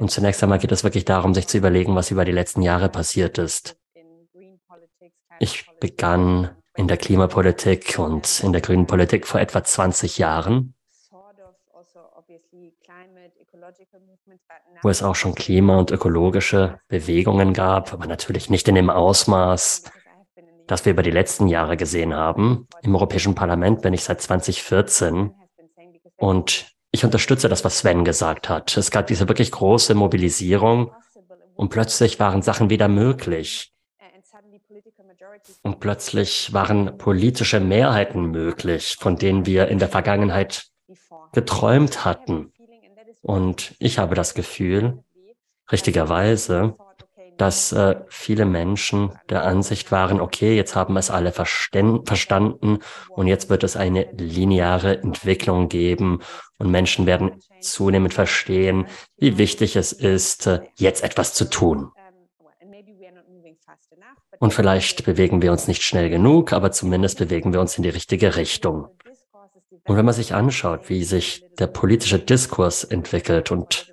Und zunächst einmal geht es wirklich darum, sich zu überlegen, was über die letzten Jahre passiert ist. Ich begann in der Klimapolitik und in der grünen Politik vor etwa 20 Jahren, wo es auch schon Klima- und ökologische Bewegungen gab, aber natürlich nicht in dem Ausmaß, das wir über die letzten Jahre gesehen haben. Im Europäischen Parlament bin ich seit 2014 und ich unterstütze das, was Sven gesagt hat. Es gab diese wirklich große Mobilisierung und plötzlich waren Sachen wieder möglich. Und plötzlich waren politische Mehrheiten möglich, von denen wir in der Vergangenheit geträumt hatten. Und ich habe das Gefühl, richtigerweise, dass äh, viele Menschen der Ansicht waren, okay, jetzt haben es alle verstanden und jetzt wird es eine lineare Entwicklung geben und Menschen werden zunehmend verstehen, wie wichtig es ist, äh, jetzt etwas zu tun. Und vielleicht bewegen wir uns nicht schnell genug, aber zumindest bewegen wir uns in die richtige Richtung. Und wenn man sich anschaut, wie sich der politische Diskurs entwickelt und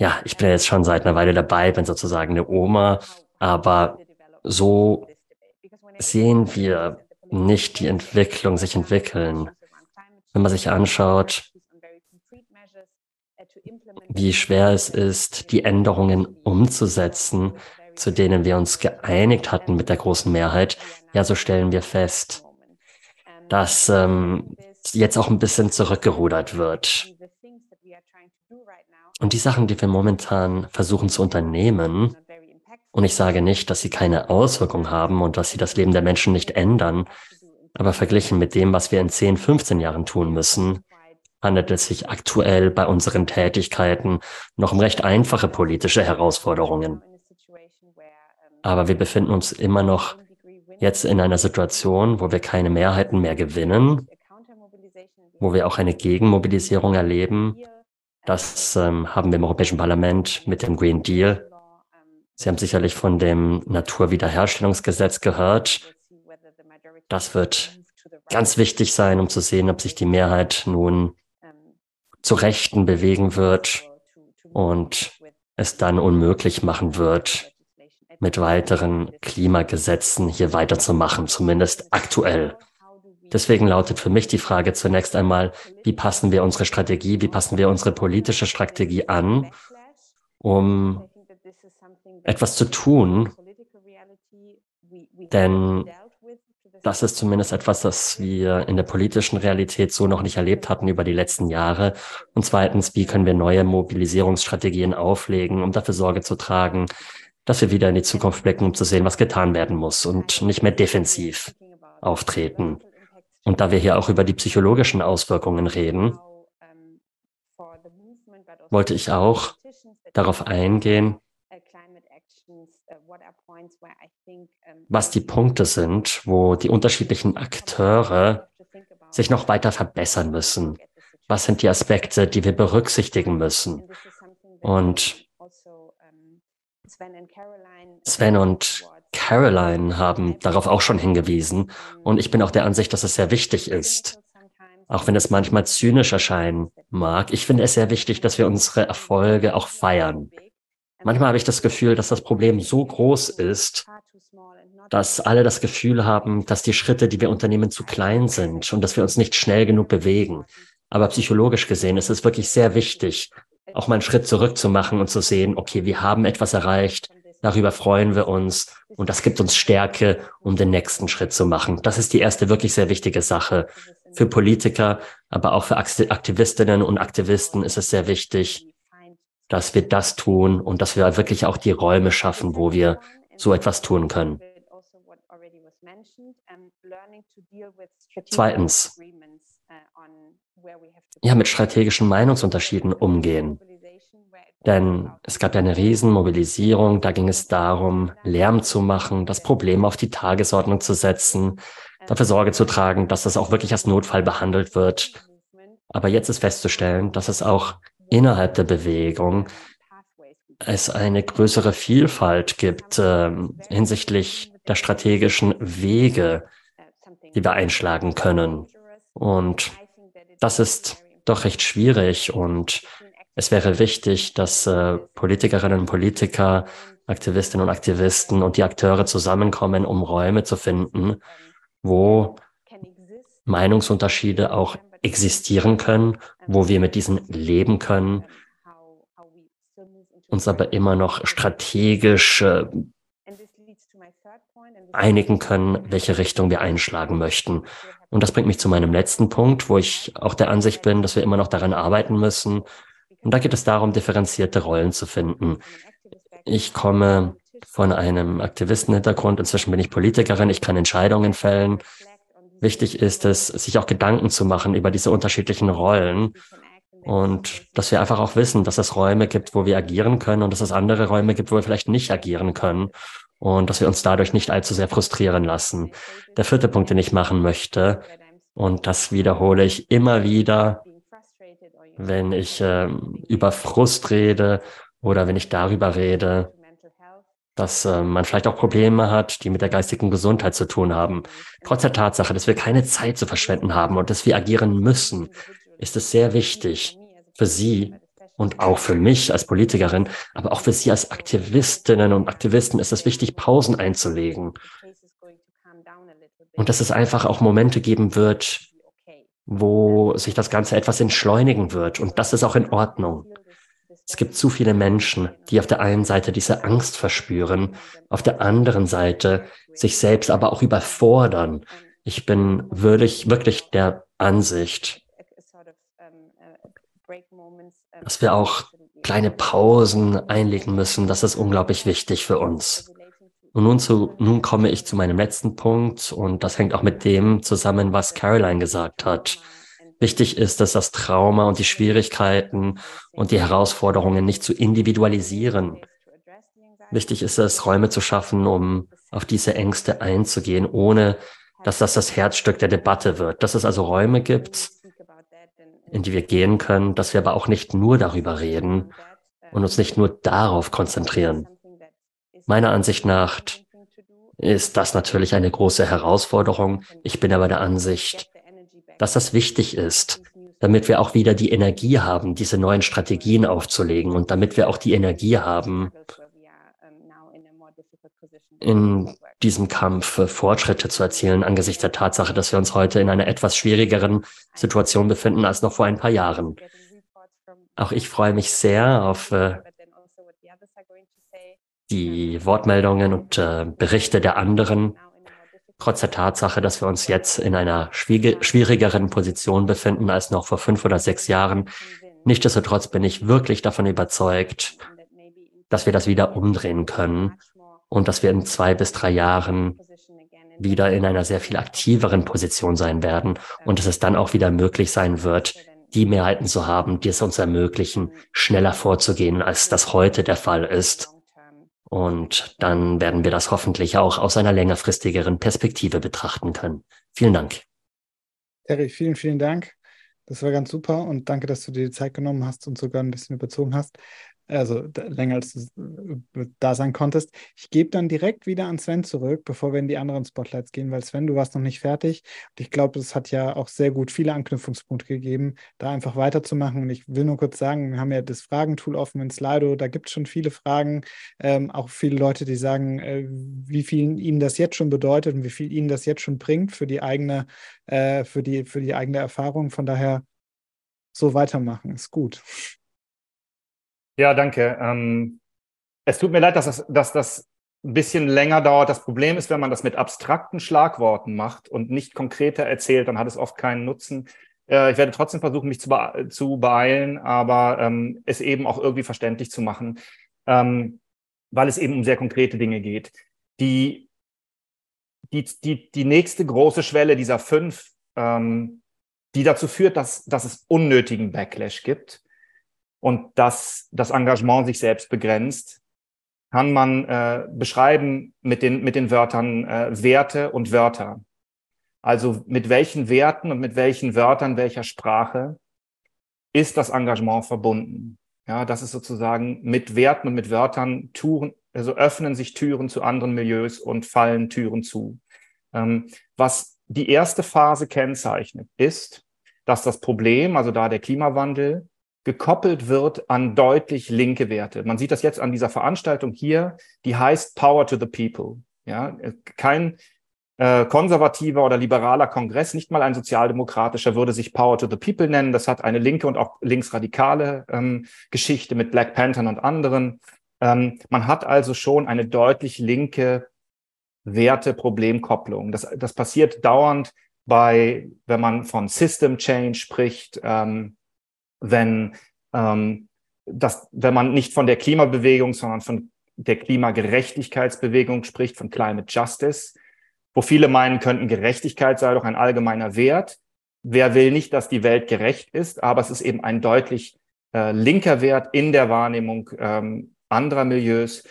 ja, ich bin jetzt schon seit einer Weile dabei, bin sozusagen eine Oma, aber so sehen wir nicht die Entwicklung sich entwickeln. Wenn man sich anschaut, wie schwer es ist, die Änderungen umzusetzen, zu denen wir uns geeinigt hatten mit der großen Mehrheit, ja, so stellen wir fest, dass ähm, jetzt auch ein bisschen zurückgerudert wird. Und die Sachen, die wir momentan versuchen zu unternehmen, und ich sage nicht, dass sie keine Auswirkung haben und dass sie das Leben der Menschen nicht ändern, aber verglichen mit dem, was wir in 10, 15 Jahren tun müssen, handelt es sich aktuell bei unseren Tätigkeiten noch um recht einfache politische Herausforderungen. Aber wir befinden uns immer noch jetzt in einer Situation, wo wir keine Mehrheiten mehr gewinnen, wo wir auch eine Gegenmobilisierung erleben. Das ähm, haben wir im Europäischen Parlament mit dem Green Deal. Sie haben sicherlich von dem Naturwiederherstellungsgesetz gehört. Das wird ganz wichtig sein, um zu sehen, ob sich die Mehrheit nun zu Rechten bewegen wird und es dann unmöglich machen wird, mit weiteren Klimagesetzen hier weiterzumachen, zumindest aktuell. Deswegen lautet für mich die Frage zunächst einmal, wie passen wir unsere Strategie, wie passen wir unsere politische Strategie an, um etwas zu tun? Denn das ist zumindest etwas, das wir in der politischen Realität so noch nicht erlebt hatten über die letzten Jahre. Und zweitens, wie können wir neue Mobilisierungsstrategien auflegen, um dafür Sorge zu tragen, dass wir wieder in die Zukunft blicken, um zu sehen, was getan werden muss und nicht mehr defensiv auftreten. Und da wir hier auch über die psychologischen Auswirkungen reden, wollte ich auch darauf eingehen, was die Punkte sind, wo die unterschiedlichen Akteure sich noch weiter verbessern müssen. Was sind die Aspekte, die wir berücksichtigen müssen? Und Sven und Caroline haben darauf auch schon hingewiesen. Und ich bin auch der Ansicht, dass es sehr wichtig ist. Auch wenn es manchmal zynisch erscheinen mag. Ich finde es sehr wichtig, dass wir unsere Erfolge auch feiern. Manchmal habe ich das Gefühl, dass das Problem so groß ist, dass alle das Gefühl haben, dass die Schritte, die wir unternehmen, zu klein sind und dass wir uns nicht schnell genug bewegen. Aber psychologisch gesehen ist es wirklich sehr wichtig, auch mal einen Schritt zurück zu machen und zu sehen, okay, wir haben etwas erreicht, darüber freuen wir uns und das gibt uns Stärke, um den nächsten Schritt zu machen. Das ist die erste wirklich sehr wichtige Sache. Für Politiker, aber auch für Aktivistinnen und Aktivisten ist es sehr wichtig, dass wir das tun und dass wir wirklich auch die Räume schaffen, wo wir so etwas tun können. Zweitens, ja, mit strategischen Meinungsunterschieden umgehen. Denn es gab ja eine Riesenmobilisierung, da ging es darum, Lärm zu machen, das Problem auf die Tagesordnung zu setzen, dafür Sorge zu tragen, dass das auch wirklich als Notfall behandelt wird. Aber jetzt ist festzustellen, dass es auch innerhalb der Bewegung es eine größere Vielfalt gibt äh, hinsichtlich der strategischen Wege, die wir einschlagen können. Und das ist doch recht schwierig und es wäre wichtig, dass äh, Politikerinnen und Politiker, Aktivistinnen und Aktivisten und die Akteure zusammenkommen, um Räume zu finden, wo Meinungsunterschiede auch existieren können, wo wir mit diesen leben können, uns aber immer noch strategisch äh, einigen können, welche Richtung wir einschlagen möchten. Und das bringt mich zu meinem letzten Punkt, wo ich auch der Ansicht bin, dass wir immer noch daran arbeiten müssen. Und da geht es darum, differenzierte Rollen zu finden. Ich komme von einem Aktivistenhintergrund. Inzwischen bin ich Politikerin. Ich kann Entscheidungen fällen. Wichtig ist es, sich auch Gedanken zu machen über diese unterschiedlichen Rollen und dass wir einfach auch wissen, dass es Räume gibt, wo wir agieren können und dass es andere Räume gibt, wo wir vielleicht nicht agieren können und dass wir uns dadurch nicht allzu sehr frustrieren lassen. Der vierte Punkt, den ich machen möchte, und das wiederhole ich immer wieder, wenn ich äh, über Frust rede oder wenn ich darüber rede, dass äh, man vielleicht auch Probleme hat, die mit der geistigen Gesundheit zu tun haben. Trotz der Tatsache, dass wir keine Zeit zu verschwenden haben und dass wir agieren müssen, ist es sehr wichtig für Sie Und auch für mich als Politikerin, aber auch für Sie als Aktivistinnen und Aktivisten ist es wichtig, Pausen einzulegen. Und dass es einfach auch Momente geben wird, wo sich das Ganze etwas entschleunigen wird. Und das ist auch in Ordnung. Es gibt zu viele Menschen, die auf der einen Seite diese Angst verspüren, auf der anderen Seite sich selbst aber auch überfordern. Ich bin wirklich, wirklich der Ansicht, dass wir auch kleine Pausen einlegen müssen. Das ist unglaublich wichtig für uns. Und nun, zu, nun komme ich zu meinem letzten Punkt und das hängt auch mit dem zusammen, was Caroline gesagt hat. Wichtig ist es, das Trauma und die Schwierigkeiten und die Herausforderungen nicht zu individualisieren. Wichtig ist es, Räume zu schaffen, um auf diese Ängste einzugehen, ohne dass das das Herzstück der Debatte wird. Dass es also Räume gibt, in die wir gehen können, dass wir aber auch nicht nur darüber reden und uns nicht nur darauf konzentrieren. Meiner Ansicht nach ist das natürlich eine große Herausforderung. Ich bin aber der Ansicht, dass das wichtig ist, damit wir auch wieder die Energie haben, diese neuen Strategien aufzulegen und damit wir auch die Energie haben, in diesem Kampf Fortschritte zu erzielen angesichts der Tatsache, dass wir uns heute in einer etwas schwierigeren Situation befinden als noch vor ein paar Jahren. Auch ich freue mich sehr auf äh, die Wortmeldungen und äh, Berichte der anderen trotz der Tatsache, dass wir uns jetzt in einer schwierigeren Position befinden als noch vor fünf oder sechs Jahren. Nichtsdestotrotz bin ich wirklich davon überzeugt, dass wir das wieder umdrehen können und dass wir in zwei bis drei Jahren wieder in einer sehr viel aktiveren Position sein werden und dass es dann auch wieder möglich sein wird, die Mehrheiten zu haben, die es uns ermöglichen, schneller vorzugehen, als das heute der Fall ist. Und dann werden wir das hoffentlich auch aus einer längerfristigeren Perspektive betrachten können. Vielen Dank. Terry, vielen, vielen Dank. Das war ganz super und danke, dass du dir die Zeit genommen hast und sogar ein bisschen überzogen hast also länger als du äh, da sein konntest. Ich gebe dann direkt wieder an Sven zurück, bevor wir in die anderen Spotlights gehen, weil Sven, du warst noch nicht fertig. Und ich glaube, es hat ja auch sehr gut viele Anknüpfungspunkte gegeben, da einfach weiterzumachen. Und ich will nur kurz sagen, wir haben ja das Fragentool offen in Slido, da gibt es schon viele Fragen, ähm, auch viele Leute, die sagen, äh, wie viel ihnen das jetzt schon bedeutet und wie viel ihnen das jetzt schon bringt für die eigene, äh, für die, für die eigene Erfahrung. Von daher so weitermachen, ist gut. Ja, danke. Ähm, es tut mir leid, dass das, dass das ein bisschen länger dauert. Das Problem ist, wenn man das mit abstrakten Schlagworten macht und nicht konkreter erzählt, dann hat es oft keinen Nutzen. Äh, ich werde trotzdem versuchen, mich zu, be zu beeilen, aber ähm, es eben auch irgendwie verständlich zu machen, ähm, weil es eben um sehr konkrete Dinge geht. Die, die, die, die nächste große Schwelle dieser fünf, ähm, die dazu führt, dass, dass es unnötigen Backlash gibt, und dass das Engagement sich selbst begrenzt, kann man äh, beschreiben mit den, mit den Wörtern äh, Werte und Wörter. Also mit welchen Werten und mit welchen Wörtern welcher Sprache ist das Engagement verbunden. Ja, das ist sozusagen mit Werten und mit Wörtern Touren, also öffnen sich Türen zu anderen Milieus und fallen Türen zu. Ähm, was die erste Phase kennzeichnet, ist, dass das Problem, also da der Klimawandel, gekoppelt wird an deutlich linke Werte. Man sieht das jetzt an dieser Veranstaltung hier, die heißt Power to the People. Ja, kein äh, konservativer oder liberaler Kongress, nicht mal ein sozialdemokratischer würde sich Power to the People nennen. Das hat eine linke und auch linksradikale ähm, Geschichte mit Black Panthern und anderen. Ähm, man hat also schon eine deutlich linke Werte-Problemkopplung. Das, das passiert dauernd bei, wenn man von System Change spricht, ähm, wenn, ähm, das, wenn man nicht von der Klimabewegung, sondern von der Klimagerechtigkeitsbewegung spricht, von Climate Justice, wo viele meinen könnten, Gerechtigkeit sei doch ein allgemeiner Wert. Wer will nicht, dass die Welt gerecht ist, aber es ist eben ein deutlich äh, linker Wert in der Wahrnehmung ähm, anderer Milieus.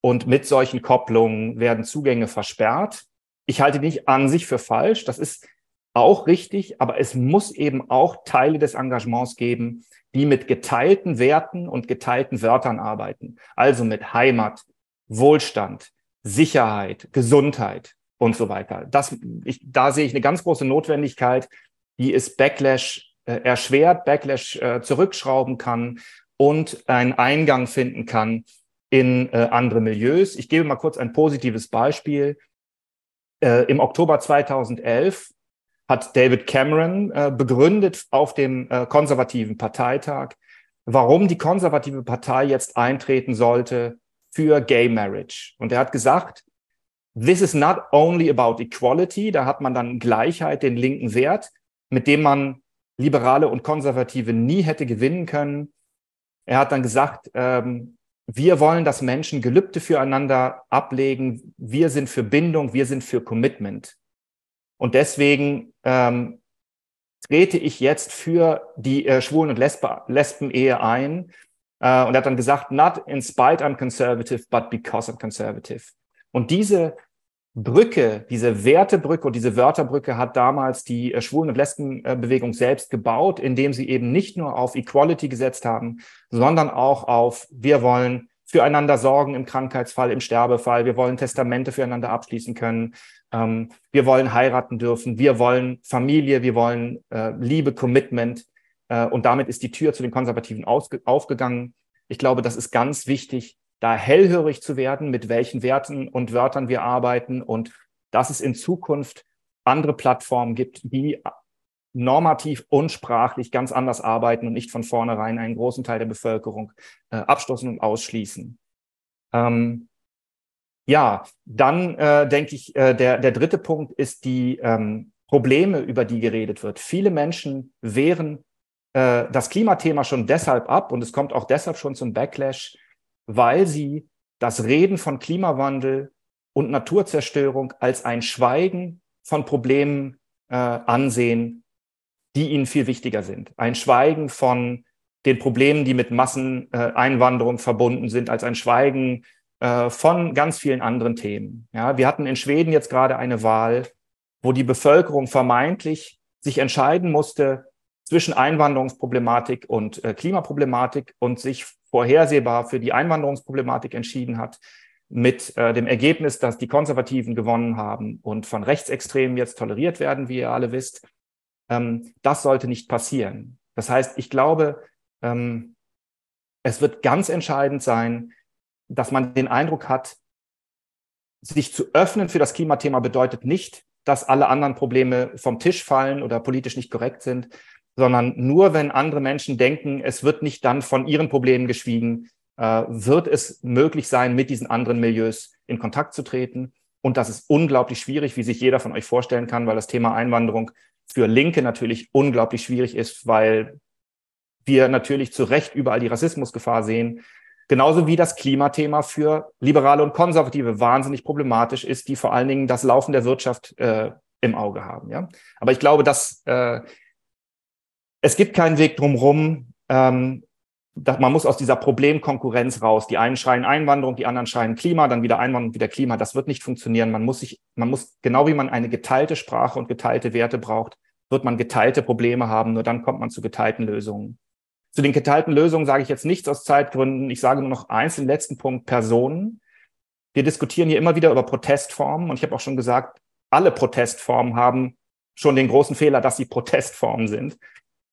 Und mit solchen Kopplungen werden Zugänge versperrt. Ich halte nicht an sich für falsch. Das ist auch richtig, aber es muss eben auch Teile des Engagements geben, die mit geteilten Werten und geteilten Wörtern arbeiten. Also mit Heimat, Wohlstand, Sicherheit, Gesundheit und so weiter. Das, ich, da sehe ich eine ganz große Notwendigkeit, die es Backlash äh, erschwert, Backlash äh, zurückschrauben kann und einen Eingang finden kann in äh, andere Milieus. Ich gebe mal kurz ein positives Beispiel. Äh, Im Oktober 2011 hat David Cameron äh, begründet auf dem äh, konservativen Parteitag, warum die konservative Partei jetzt eintreten sollte für Gay Marriage. Und er hat gesagt, this is not only about equality, da hat man dann Gleichheit, den linken Wert, mit dem man Liberale und Konservative nie hätte gewinnen können. Er hat dann gesagt, ähm, wir wollen, dass Menschen Gelübde füreinander ablegen. Wir sind für Bindung, wir sind für Commitment. Und deswegen ähm, trete ich jetzt für die äh, Schwulen- und Lesben-Ehe ein. Äh, und hat dann gesagt, not in spite I'm conservative, but because I'm conservative. Und diese Brücke, diese Wertebrücke und diese Wörterbrücke hat damals die äh, Schwulen- und Lesbenbewegung selbst gebaut, indem sie eben nicht nur auf Equality gesetzt haben, sondern auch auf, wir wollen füreinander sorgen im Krankheitsfall, im Sterbefall, wir wollen Testamente füreinander abschließen können, ähm, wir wollen heiraten dürfen, wir wollen Familie, wir wollen äh, Liebe, Commitment. Äh, und damit ist die Tür zu den Konservativen aufgegangen. Ich glaube, das ist ganz wichtig, da hellhörig zu werden, mit welchen Werten und Wörtern wir arbeiten und dass es in Zukunft andere Plattformen gibt, die normativ und sprachlich ganz anders arbeiten und nicht von vornherein einen großen Teil der Bevölkerung äh, abstoßen und ausschließen. Ähm, ja, dann äh, denke ich, äh, der, der dritte Punkt ist die ähm, Probleme, über die geredet wird. Viele Menschen wehren äh, das Klimathema schon deshalb ab und es kommt auch deshalb schon zum Backlash, weil sie das Reden von Klimawandel und Naturzerstörung als ein Schweigen von Problemen äh, ansehen, die ihnen viel wichtiger sind. Ein Schweigen von den Problemen, die mit Masseneinwanderung verbunden sind, als ein Schweigen äh, von ganz vielen anderen Themen. Ja, wir hatten in Schweden jetzt gerade eine Wahl, wo die Bevölkerung vermeintlich sich entscheiden musste zwischen Einwanderungsproblematik und äh, Klimaproblematik und sich vorhersehbar für die Einwanderungsproblematik entschieden hat, mit äh, dem Ergebnis, dass die Konservativen gewonnen haben und von Rechtsextremen jetzt toleriert werden, wie ihr alle wisst. Ähm, das sollte nicht passieren. Das heißt, ich glaube, ähm, es wird ganz entscheidend sein, dass man den Eindruck hat, sich zu öffnen für das Klimathema bedeutet nicht, dass alle anderen Probleme vom Tisch fallen oder politisch nicht korrekt sind, sondern nur wenn andere Menschen denken, es wird nicht dann von ihren Problemen geschwiegen, äh, wird es möglich sein, mit diesen anderen Milieus in Kontakt zu treten. Und das ist unglaublich schwierig, wie sich jeder von euch vorstellen kann, weil das Thema Einwanderung für Linke natürlich unglaublich schwierig ist, weil wir natürlich zu Recht überall die Rassismusgefahr sehen. Genauso wie das Klimathema für Liberale und Konservative wahnsinnig problematisch ist, die vor allen Dingen das Laufen der Wirtschaft äh, im Auge haben. Ja? Aber ich glaube, dass äh, es gibt keinen Weg drumherum. Ähm, man muss aus dieser Problemkonkurrenz raus. Die einen schreien Einwanderung, die anderen schreien Klima, dann wieder Einwanderung, wieder Klima. Das wird nicht funktionieren. Man muss sich, man muss, genau wie man eine geteilte Sprache und geteilte Werte braucht, wird man geteilte Probleme haben. Nur dann kommt man zu geteilten Lösungen. Zu den geteilten Lösungen sage ich jetzt nichts aus Zeitgründen. Ich sage nur noch eins, den letzten Punkt, Personen. Wir diskutieren hier immer wieder über Protestformen und ich habe auch schon gesagt, alle Protestformen haben schon den großen Fehler, dass sie Protestformen sind.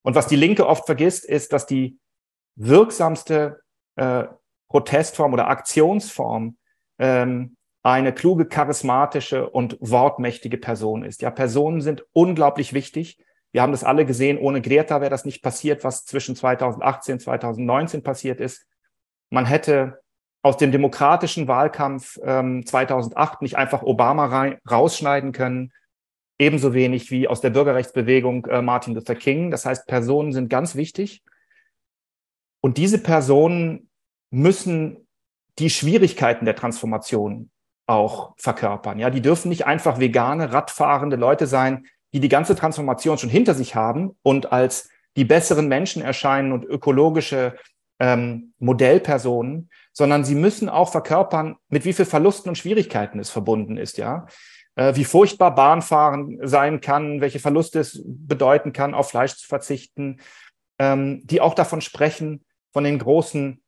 Und was die Linke oft vergisst, ist, dass die wirksamste äh, Protestform oder Aktionsform ähm, eine kluge, charismatische und wortmächtige Person ist. Ja, Personen sind unglaublich wichtig. Wir haben das alle gesehen. Ohne Greta wäre das nicht passiert, was zwischen 2018 und 2019 passiert ist. Man hätte aus dem demokratischen Wahlkampf ähm, 2008 nicht einfach Obama rein, rausschneiden können ebenso wenig wie aus der Bürgerrechtsbewegung äh, Martin Luther King. Das heißt, Personen sind ganz wichtig. Und diese Personen müssen die Schwierigkeiten der Transformation auch verkörpern. Ja, die dürfen nicht einfach vegane, radfahrende Leute sein, die die ganze Transformation schon hinter sich haben und als die besseren Menschen erscheinen und ökologische ähm, Modellpersonen, sondern sie müssen auch verkörpern, mit wie viel Verlusten und Schwierigkeiten es verbunden ist. Ja, äh, wie furchtbar Bahnfahren sein kann, welche Verluste es bedeuten kann, auf Fleisch zu verzichten, ähm, die auch davon sprechen, von den großen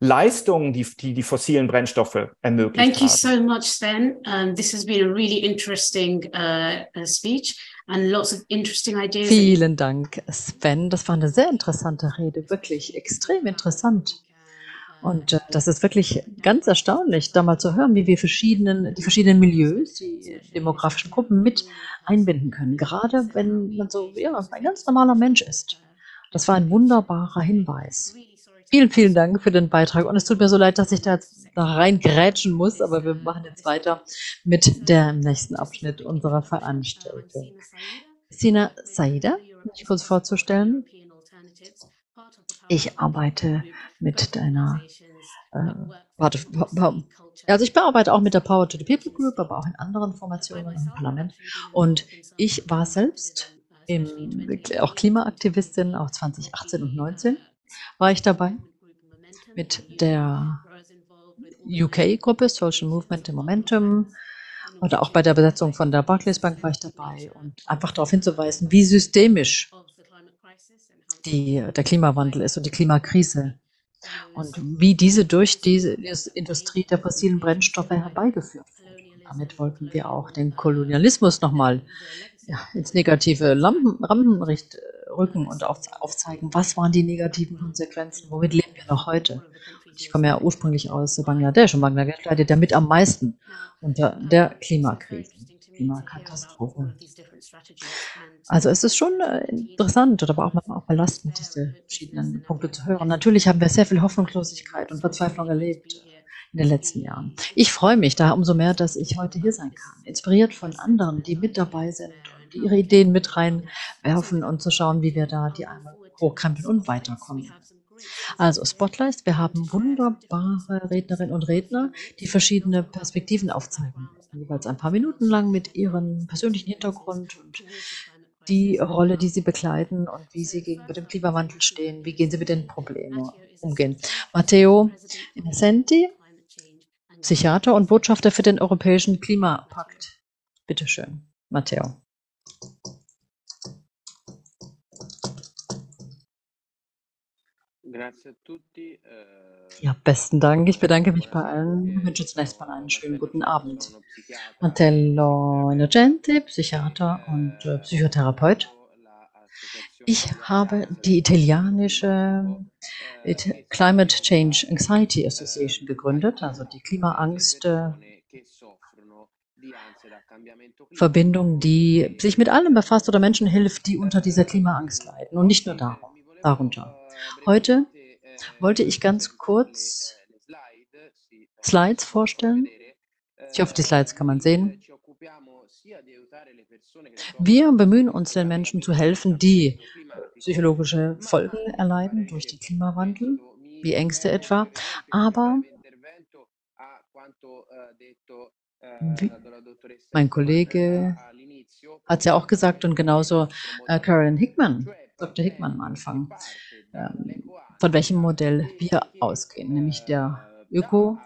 Leistungen, die, die die fossilen Brennstoffe ermöglicht Thank you so much, Sven. Um, this has been a really interesting uh, speech and lots of interesting ideas. Vielen Dank, Sven. Das war eine sehr interessante Rede, wirklich extrem interessant. Und äh, das ist wirklich ganz erstaunlich, da mal zu hören, wie wir verschiedenen, die verschiedenen Milieus, die demografischen Gruppen mit einbinden können. Gerade wenn man so ja, ein ganz normaler Mensch ist. Das war ein wunderbarer Hinweis. Vielen, vielen Dank für den Beitrag. Und es tut mir so leid, dass ich da jetzt reingrätschen muss, aber wir machen jetzt weiter mit dem nächsten Abschnitt unserer Veranstaltung. Sina Saida, mich kurz vorzustellen. Ich arbeite mit deiner äh, warte, pa- pa- also ich bearbeite auch mit der Power to the People Group, aber auch in anderen Formationen im Parlament. Und ich war selbst im, auch Klimaaktivistin, auch 2018 und 19 war ich dabei? Mit der UK-Gruppe Social Movement Momentum. Oder auch bei der Besetzung von der Barclays Bank war ich dabei. Und einfach darauf hinzuweisen, wie systemisch die, der Klimawandel ist und die Klimakrise. Und wie diese durch diese, Industrie der fossilen Brennstoffe herbeigeführt wird. Damit wollten wir auch den Kolonialismus nochmal ja, ins negative Lampen, Rampenlicht äh, rücken und auf, aufzeigen, was waren die negativen Konsequenzen, womit leben wir noch heute. Ich komme ja ursprünglich aus Bangladesch und Bangladesch leidet ja mit am meisten unter der Klimakrise, Klimakatastrophe. Also es ist schon äh, interessant oder auch manchmal auch belastend, diese verschiedenen Punkte zu hören. Natürlich haben wir sehr viel Hoffnungslosigkeit und Verzweiflung erlebt in den letzten Jahren. Ich freue mich da umso mehr, dass ich heute hier sein kann, inspiriert von anderen, die mit dabei sind und ihre Ideen mit reinwerfen und zu schauen, wie wir da die einmal hochkrempeln und weiterkommen. Also Spotlight, wir haben wunderbare Rednerinnen und Redner, die verschiedene Perspektiven aufzeigen. Jeweils ein paar Minuten lang mit ihrem persönlichen Hintergrund und die Rolle, die sie begleiten und wie sie gegenüber dem Klimawandel stehen, wie gehen sie mit den Problemen umgehen. Matteo Innocenti, Psychiater und Botschafter für den Europäischen Klimapakt. Bitte schön, Matteo. Ja, besten Dank. Ich bedanke mich bei allen. Ich wünsche zunächst mal einen schönen guten Abend. Mantello Innocenti, Psychiater und äh, Psychotherapeut. Ich habe die italienische It Climate Change Anxiety Association gegründet, also die Klimaangst äh, Verbindung, die sich mit allem befasst oder Menschen hilft, die unter dieser Klimaangst leiden und nicht nur darum, darunter. Heute wollte ich ganz kurz Slides vorstellen. Ich hoffe, die Slides kann man sehen. Wir bemühen uns, den Menschen zu helfen, die psychologische Folgen erleiden durch den Klimawandel, wie Ängste etwa, aber wie, mein Kollege hat es ja auch gesagt und genauso äh, Carolyn Hickman, Dr. Hickman am Anfang, ähm, von welchem Modell wir ausgehen, nämlich der Öko-Angst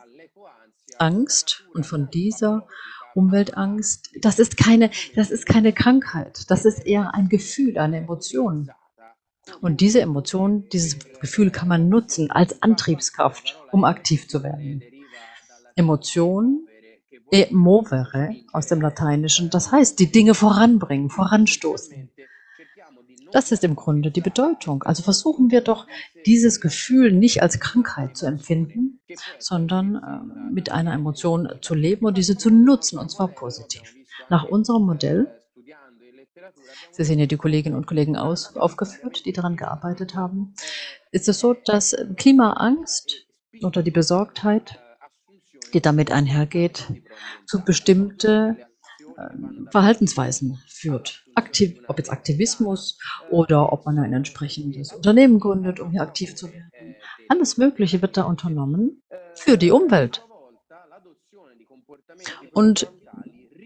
und von dieser Umweltangst. Das ist keine, das ist keine Krankheit. Das ist eher ein Gefühl, eine Emotion. Und diese Emotion, dieses Gefühl kann man nutzen als Antriebskraft, um aktiv zu werden. Emotion, e movere aus dem Lateinischen, das heißt, die Dinge voranbringen, voranstoßen. Das ist im Grunde die Bedeutung. Also versuchen wir doch, dieses Gefühl nicht als Krankheit zu empfinden, sondern äh, mit einer Emotion zu leben und diese zu nutzen, und zwar positiv. Nach unserem Modell, Sie sehen hier die Kolleginnen und Kollegen aus, aufgeführt, die daran gearbeitet haben, ist es so, dass Klimaangst oder die Besorgtheit, die damit einhergeht, zu bestimmte äh, Verhaltensweisen führt. Aktiv, ob jetzt Aktivismus oder ob man ein entsprechendes Unternehmen gründet, um hier aktiv zu werden. Alles Mögliche wird da unternommen für die Umwelt. Und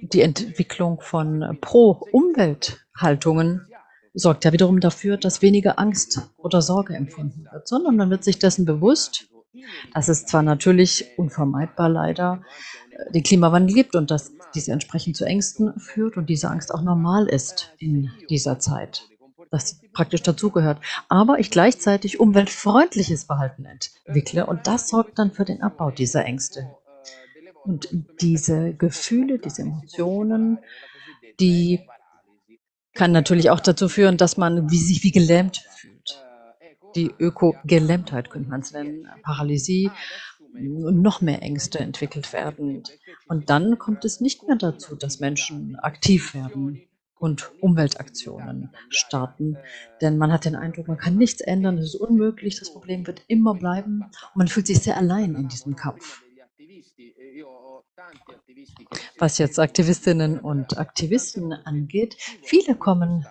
die Entwicklung von Pro-Umwelt-Haltungen sorgt ja wiederum dafür, dass weniger Angst oder Sorge empfunden wird, sondern man wird sich dessen bewusst, dass es zwar natürlich unvermeidbar leider äh, den Klimawandel gibt und dass diese entsprechend zu Ängsten führt und diese Angst auch normal ist in dieser Zeit. das praktisch dazugehört, aber ich gleichzeitig umweltfreundliches Verhalten entwickle und das sorgt dann für den Abbau dieser Ängste. Und diese Gefühle, diese Emotionen, die kann natürlich auch dazu führen, dass man wie, sich wie gelähmt fühlt. Die Ökogelähmtheit könnte man es nennen, Paralysie und noch mehr Ängste entwickelt werden. Und dann kommt es nicht mehr dazu, dass Menschen aktiv werden und Umweltaktionen starten. Denn man hat den Eindruck, man kann nichts ändern, es ist unmöglich, das Problem wird immer bleiben und man fühlt sich sehr allein in diesem Kampf. Was jetzt Aktivistinnen und Aktivisten angeht, viele kommen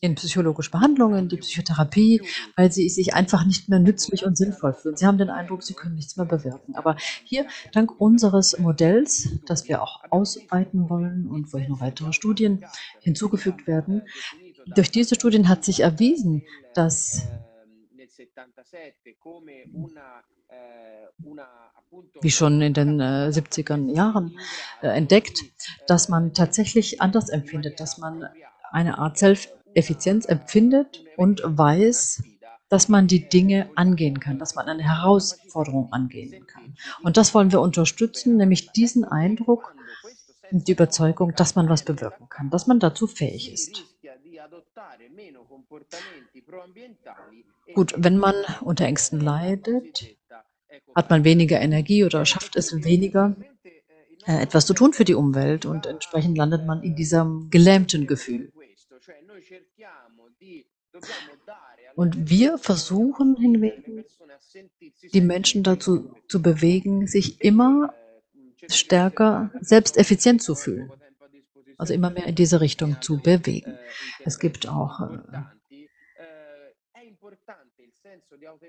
in psychologische Behandlungen, die Psychotherapie, weil sie sich einfach nicht mehr nützlich und sinnvoll fühlen. Sie haben den Eindruck, sie können nichts mehr bewirken. Aber hier, dank unseres Modells, das wir auch ausweiten wollen und wo noch weitere Studien hinzugefügt werden, durch diese Studien hat sich erwiesen, dass wie schon in den äh, 70er Jahren äh, entdeckt, dass man tatsächlich anders empfindet, dass man eine Art Self-Effizienz empfindet und weiß, dass man die Dinge angehen kann, dass man eine Herausforderung angehen kann. Und das wollen wir unterstützen, nämlich diesen Eindruck und die Überzeugung, dass man was bewirken kann, dass man dazu fähig ist. Gut, wenn man unter Ängsten leidet, hat man weniger Energie oder schafft es weniger, äh, etwas zu tun für die Umwelt und entsprechend landet man in diesem gelähmten Gefühl. Und wir versuchen hingegen, die Menschen dazu zu bewegen, sich immer stärker selbsteffizient zu fühlen. Also immer mehr in diese Richtung zu bewegen. Es gibt auch äh,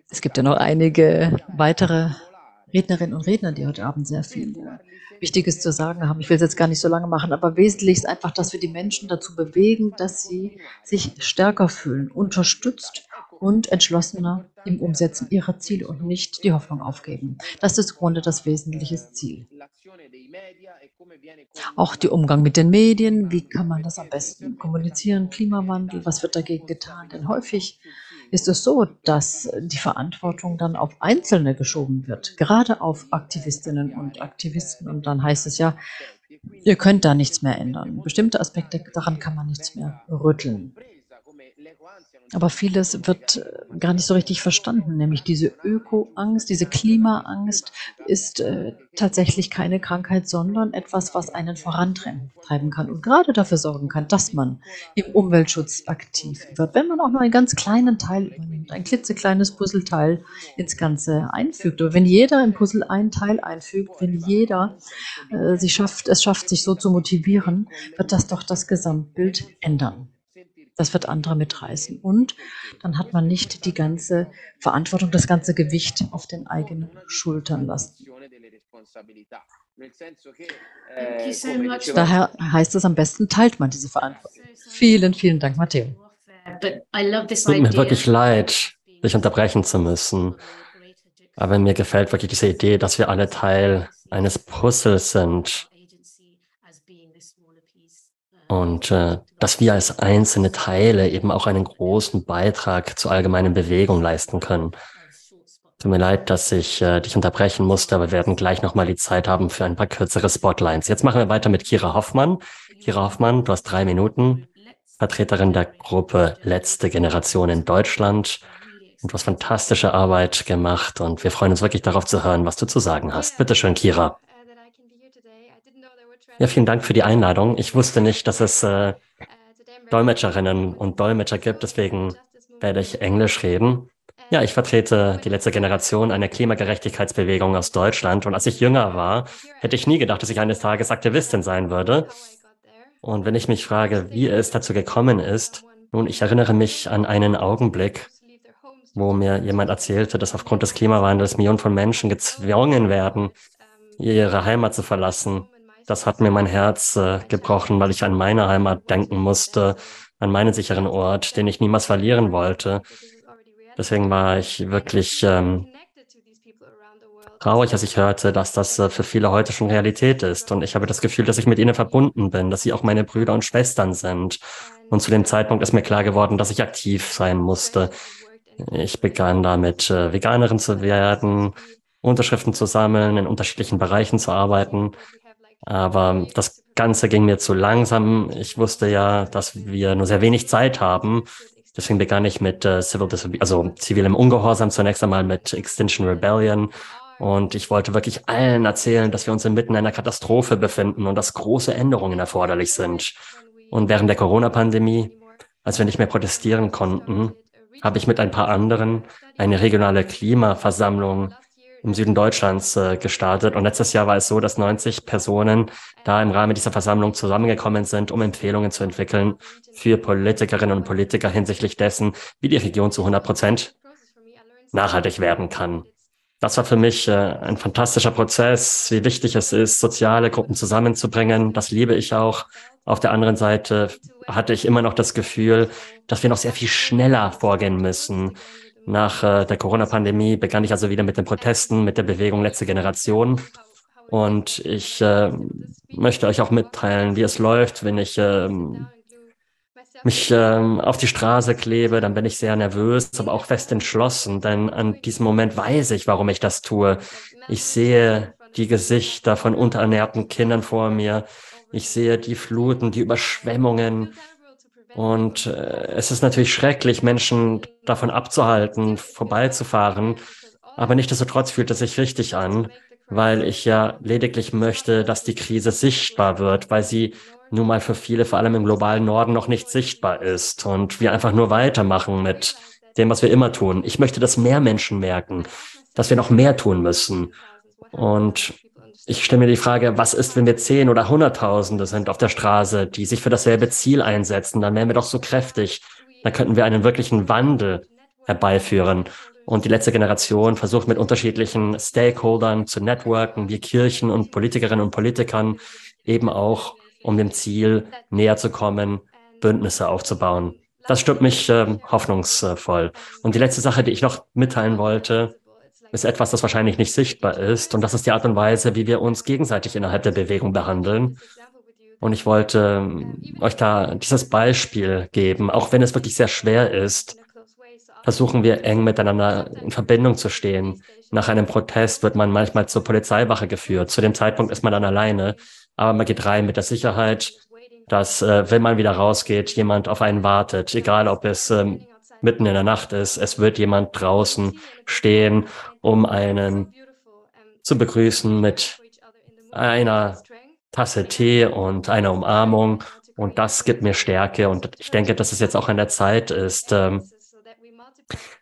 es gibt ja noch einige weitere Rednerinnen und Redner, die heute Abend sehr viel Wichtiges zu sagen haben. Ich will es jetzt gar nicht so lange machen, aber wesentlich ist einfach, dass wir die Menschen dazu bewegen, dass sie sich stärker fühlen, unterstützt und entschlossener im Umsetzen ihrer Ziele und nicht die Hoffnung aufgeben. Das ist im Grunde das wesentliche Ziel. Auch der Umgang mit den Medien, wie kann man das am besten kommunizieren, Klimawandel, was wird dagegen getan? Denn häufig ist es so, dass die Verantwortung dann auf Einzelne geschoben wird, gerade auf Aktivistinnen und Aktivisten. Und dann heißt es ja, ihr könnt da nichts mehr ändern. Bestimmte Aspekte, daran kann man nichts mehr rütteln. Aber vieles wird äh, gar nicht so richtig verstanden, nämlich diese Ökoangst, diese Klimaangst ist äh, tatsächlich keine Krankheit, sondern etwas, was einen vorantreiben kann und gerade dafür sorgen kann, dass man im Umweltschutz aktiv wird. Wenn man auch nur einen ganz kleinen Teil übernimmt, ein klitzekleines Puzzleteil ins Ganze einfügt. Oder wenn jeder im Puzzle einen Teil einfügt, wenn jeder äh, sich schafft, es schafft, sich so zu motivieren, wird das doch das Gesamtbild ändern. Das wird andere mitreißen. Und dann hat man nicht die ganze Verantwortung, das ganze Gewicht auf den eigenen Schultern lassen. Daher heißt es am besten, teilt man diese Verantwortung. Vielen, vielen Dank, Matteo. Tut mir wirklich leid, dich unterbrechen zu müssen. Aber mir gefällt wirklich diese Idee, dass wir alle Teil eines Puzzles sind und äh, dass wir als einzelne Teile eben auch einen großen Beitrag zur allgemeinen Bewegung leisten können. Tut mir leid, dass ich äh, dich unterbrechen musste, aber wir werden gleich nochmal die Zeit haben für ein paar kürzere Spotlines. Jetzt machen wir weiter mit Kira Hoffmann. Kira Hoffmann, du hast drei Minuten, Vertreterin der Gruppe Letzte Generation in Deutschland. Und du hast fantastische Arbeit gemacht und wir freuen uns wirklich darauf zu hören, was du zu sagen hast. Bitte schön, Kira. Ja, vielen Dank für die Einladung. Ich wusste nicht, dass es äh, Dolmetscherinnen und Dolmetscher gibt, deswegen werde ich Englisch reden. Ja, ich vertrete die letzte Generation einer Klimagerechtigkeitsbewegung aus Deutschland und als ich jünger war, hätte ich nie gedacht, dass ich eines Tages Aktivistin sein würde. Und wenn ich mich frage, wie es dazu gekommen ist, nun, ich erinnere mich an einen Augenblick, wo mir jemand erzählte, dass aufgrund des Klimawandels Millionen von Menschen gezwungen werden, ihre Heimat zu verlassen das hat mir mein Herz äh, gebrochen, weil ich an meine Heimat denken musste, an meinen sicheren Ort, den ich niemals verlieren wollte. Deswegen war ich wirklich ähm, traurig, als ich hörte, dass das äh, für viele heute schon Realität ist. Und ich habe das Gefühl, dass ich mit ihnen verbunden bin, dass sie auch meine Brüder und Schwestern sind. Und zu dem Zeitpunkt ist mir klar geworden, dass ich aktiv sein musste. Ich begann damit, äh, Veganerin zu werden, Unterschriften zu sammeln, in unterschiedlichen Bereichen zu arbeiten. Aber das Ganze ging mir zu langsam. Ich wusste ja, dass wir nur sehr wenig Zeit haben. Deswegen begann ich mit äh, Civil Disobedience, also zivilem Ungehorsam zunächst einmal mit Extinction Rebellion. Und ich wollte wirklich allen erzählen, dass wir uns inmitten einer Katastrophe befinden und dass große Änderungen erforderlich sind. Und während der Corona-Pandemie, als wir nicht mehr protestieren konnten, habe ich mit ein paar anderen eine regionale Klimaversammlung im Süden Deutschlands äh, gestartet. Und letztes Jahr war es so, dass 90 Personen da im Rahmen dieser Versammlung zusammengekommen sind, um Empfehlungen zu entwickeln für Politikerinnen und Politiker hinsichtlich dessen, wie die Region zu 100 Prozent nachhaltig werden kann. Das war für mich äh, ein fantastischer Prozess, wie wichtig es ist, soziale Gruppen zusammenzubringen. Das liebe ich auch. Auf der anderen Seite hatte ich immer noch das Gefühl, dass wir noch sehr viel schneller vorgehen müssen. Nach äh, der Corona-Pandemie begann ich also wieder mit den Protesten, mit der Bewegung Letzte Generation. Und ich äh, möchte euch auch mitteilen, wie es läuft, wenn ich äh, mich ähm, auf die Straße klebe, dann bin ich sehr nervös, aber auch fest entschlossen, denn an diesem Moment weiß ich, warum ich das tue. Ich sehe die Gesichter von unterernährten Kindern vor mir. Ich sehe die Fluten, die Überschwemmungen. Und äh, es ist natürlich schrecklich, Menschen davon abzuhalten, vorbeizufahren. Aber nichtsdestotrotz fühlt es sich richtig an, weil ich ja lediglich möchte, dass die Krise sichtbar wird, weil sie nun mal für viele, vor allem im globalen Norden, noch nicht sichtbar ist und wir einfach nur weitermachen mit dem, was wir immer tun. Ich möchte, dass mehr Menschen merken, dass wir noch mehr tun müssen. Und ich stelle mir die Frage, was ist, wenn wir zehn oder hunderttausende sind auf der Straße, die sich für dasselbe Ziel einsetzen? Dann wären wir doch so kräftig. Dann könnten wir einen wirklichen Wandel herbeiführen. Und die letzte Generation versucht mit unterschiedlichen Stakeholdern zu networken, wie Kirchen und Politikerinnen und Politikern, eben auch um dem Ziel näher zu kommen, Bündnisse aufzubauen. Das stimmt mich äh, hoffnungsvoll. Und die letzte Sache, die ich noch mitteilen wollte, ist etwas, das wahrscheinlich nicht sichtbar ist. Und das ist die Art und Weise, wie wir uns gegenseitig innerhalb der Bewegung behandeln. Und ich wollte ähm, euch da dieses Beispiel geben, auch wenn es wirklich sehr schwer ist, versuchen wir eng miteinander in Verbindung zu stehen. Nach einem Protest wird man manchmal zur Polizeiwache geführt. Zu dem Zeitpunkt ist man dann alleine aber man geht rein mit der Sicherheit, dass, äh, wenn man wieder rausgeht, jemand auf einen wartet, egal ob es ähm, mitten in der Nacht ist, es wird jemand draußen stehen, um einen zu begrüßen mit einer Tasse Tee und einer Umarmung. Und das gibt mir Stärke. Und ich denke, dass es jetzt auch an der Zeit ist, ähm,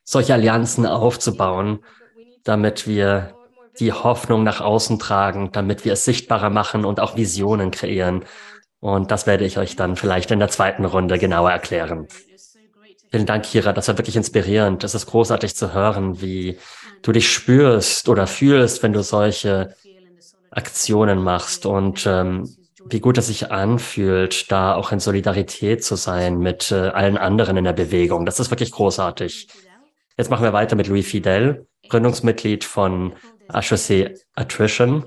solche Allianzen aufzubauen, damit wir die Hoffnung nach außen tragen, damit wir es sichtbarer machen und auch Visionen kreieren. Und das werde ich euch dann vielleicht in der zweiten Runde genauer erklären. Vielen Dank, Kira. Das war wirklich inspirierend. Es ist großartig zu hören, wie du dich spürst oder fühlst, wenn du solche Aktionen machst und ähm, wie gut es sich anfühlt, da auch in Solidarität zu sein mit äh, allen anderen in der Bewegung. Das ist wirklich großartig. Jetzt machen wir weiter mit Louis Fidel, Gründungsmitglied von HEC Attrition.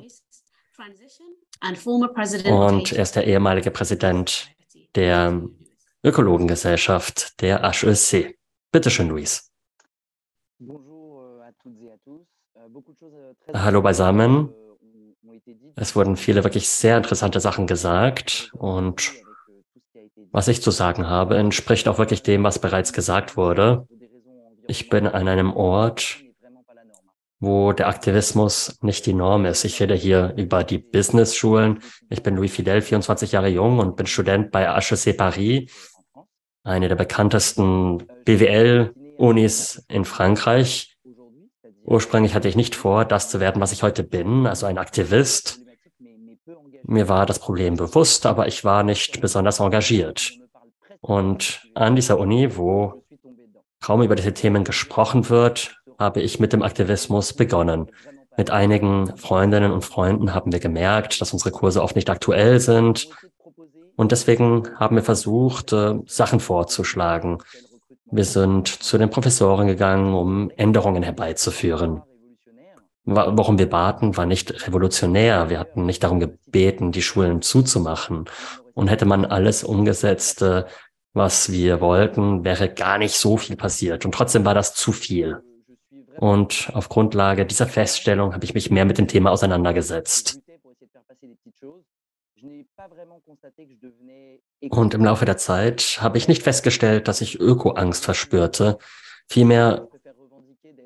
Und er ist der ehemalige Präsident der Ökologengesellschaft der HEC. Bitte schön, Luis. Hallo beisammen. Es wurden viele wirklich sehr interessante Sachen gesagt und was ich zu sagen habe, entspricht auch wirklich dem, was bereits gesagt wurde. Ich bin an einem Ort, wo der Aktivismus nicht die Norm ist. Ich rede hier über die Business-Schulen. Ich bin Louis Fidel, 24 Jahre jung und bin Student bei HEC Paris, eine der bekanntesten BWL-Unis in Frankreich. Ursprünglich hatte ich nicht vor, das zu werden, was ich heute bin, also ein Aktivist. Mir war das Problem bewusst, aber ich war nicht besonders engagiert. Und an dieser Uni, wo kaum über diese Themen gesprochen wird, habe ich mit dem Aktivismus begonnen. Mit einigen Freundinnen und Freunden haben wir gemerkt, dass unsere Kurse oft nicht aktuell sind. Und deswegen haben wir versucht, äh, Sachen vorzuschlagen. Wir sind zu den Professoren gegangen, um Änderungen herbeizuführen. Warum wir baten, war nicht revolutionär. Wir hatten nicht darum gebeten, die Schulen zuzumachen. Und hätte man alles umgesetzt, was wir wollten, wäre gar nicht so viel passiert. Und trotzdem war das zu viel. Und auf Grundlage dieser Feststellung habe ich mich mehr mit dem Thema auseinandergesetzt. Und im Laufe der Zeit habe ich nicht festgestellt, dass ich Öko-Angst verspürte. Vielmehr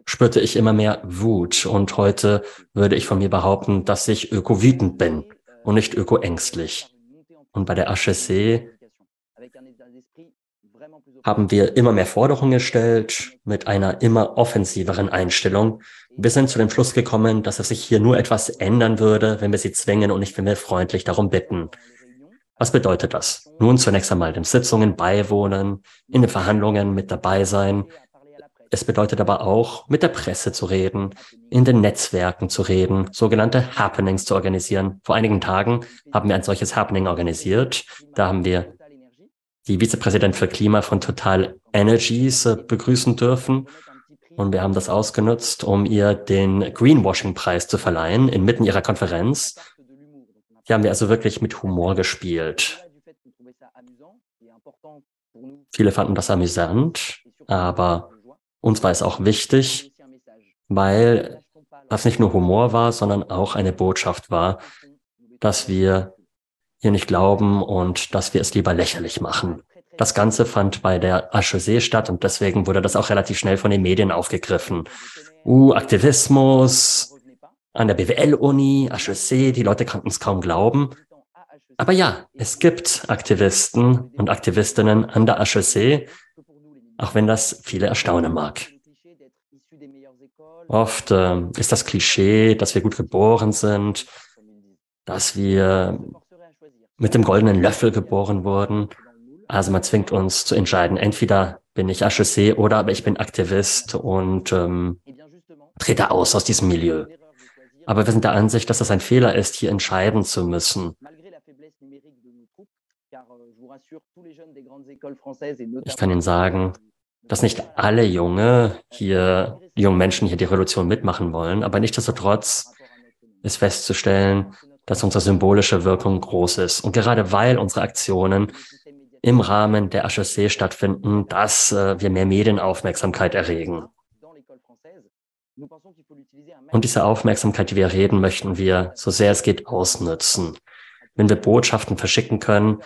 spürte ich immer mehr Wut. Und heute würde ich von mir behaupten, dass ich öko-wütend bin und nicht öko-ängstlich. Und bei der HSC haben wir immer mehr Forderungen gestellt mit einer immer offensiveren Einstellung. Wir sind zu dem Schluss gekommen, dass es sich hier nur etwas ändern würde, wenn wir sie zwingen und nicht, wenn wir freundlich darum bitten. Was bedeutet das? Nun zunächst einmal den Sitzungen beiwohnen, in den Verhandlungen mit dabei sein. Es bedeutet aber auch, mit der Presse zu reden, in den Netzwerken zu reden, sogenannte Happenings zu organisieren. Vor einigen Tagen haben wir ein solches Happening organisiert. Da haben wir die Vizepräsident für Klima von Total Energies begrüßen dürfen. Und wir haben das ausgenutzt, um ihr den Greenwashing-Preis zu verleihen, inmitten ihrer Konferenz. Die haben wir also wirklich mit Humor gespielt. Viele fanden das amüsant, aber uns war es auch wichtig, weil das nicht nur Humor war, sondern auch eine Botschaft war, dass wir hier nicht glauben und dass wir es lieber lächerlich machen. Das Ganze fand bei der HEC statt und deswegen wurde das auch relativ schnell von den Medien aufgegriffen. Uh, Aktivismus an der BWL-Uni, HEC, die Leute konnten es kaum glauben. Aber ja, es gibt Aktivisten und Aktivistinnen an der HEC, auch wenn das viele erstaunen mag. Oft äh, ist das Klischee, dass wir gut geboren sind, dass wir mit dem goldenen Löffel geboren wurden. Also man zwingt uns zu entscheiden, entweder bin ich HEC oder aber ich bin Aktivist und ähm, trete aus aus diesem Milieu. Aber wir sind der Ansicht, dass das ein Fehler ist, hier entscheiden zu müssen. Ich kann Ihnen sagen, dass nicht alle Junge hier, jungen Menschen hier die Revolution mitmachen wollen, aber nichtsdestotrotz ist festzustellen, dass unsere symbolische Wirkung groß ist. Und gerade weil unsere Aktionen im Rahmen der HEC stattfinden, dass äh, wir mehr Medienaufmerksamkeit erregen. Und diese Aufmerksamkeit, die wir reden, möchten wir, so sehr es geht, ausnutzen. Wenn wir Botschaften verschicken können,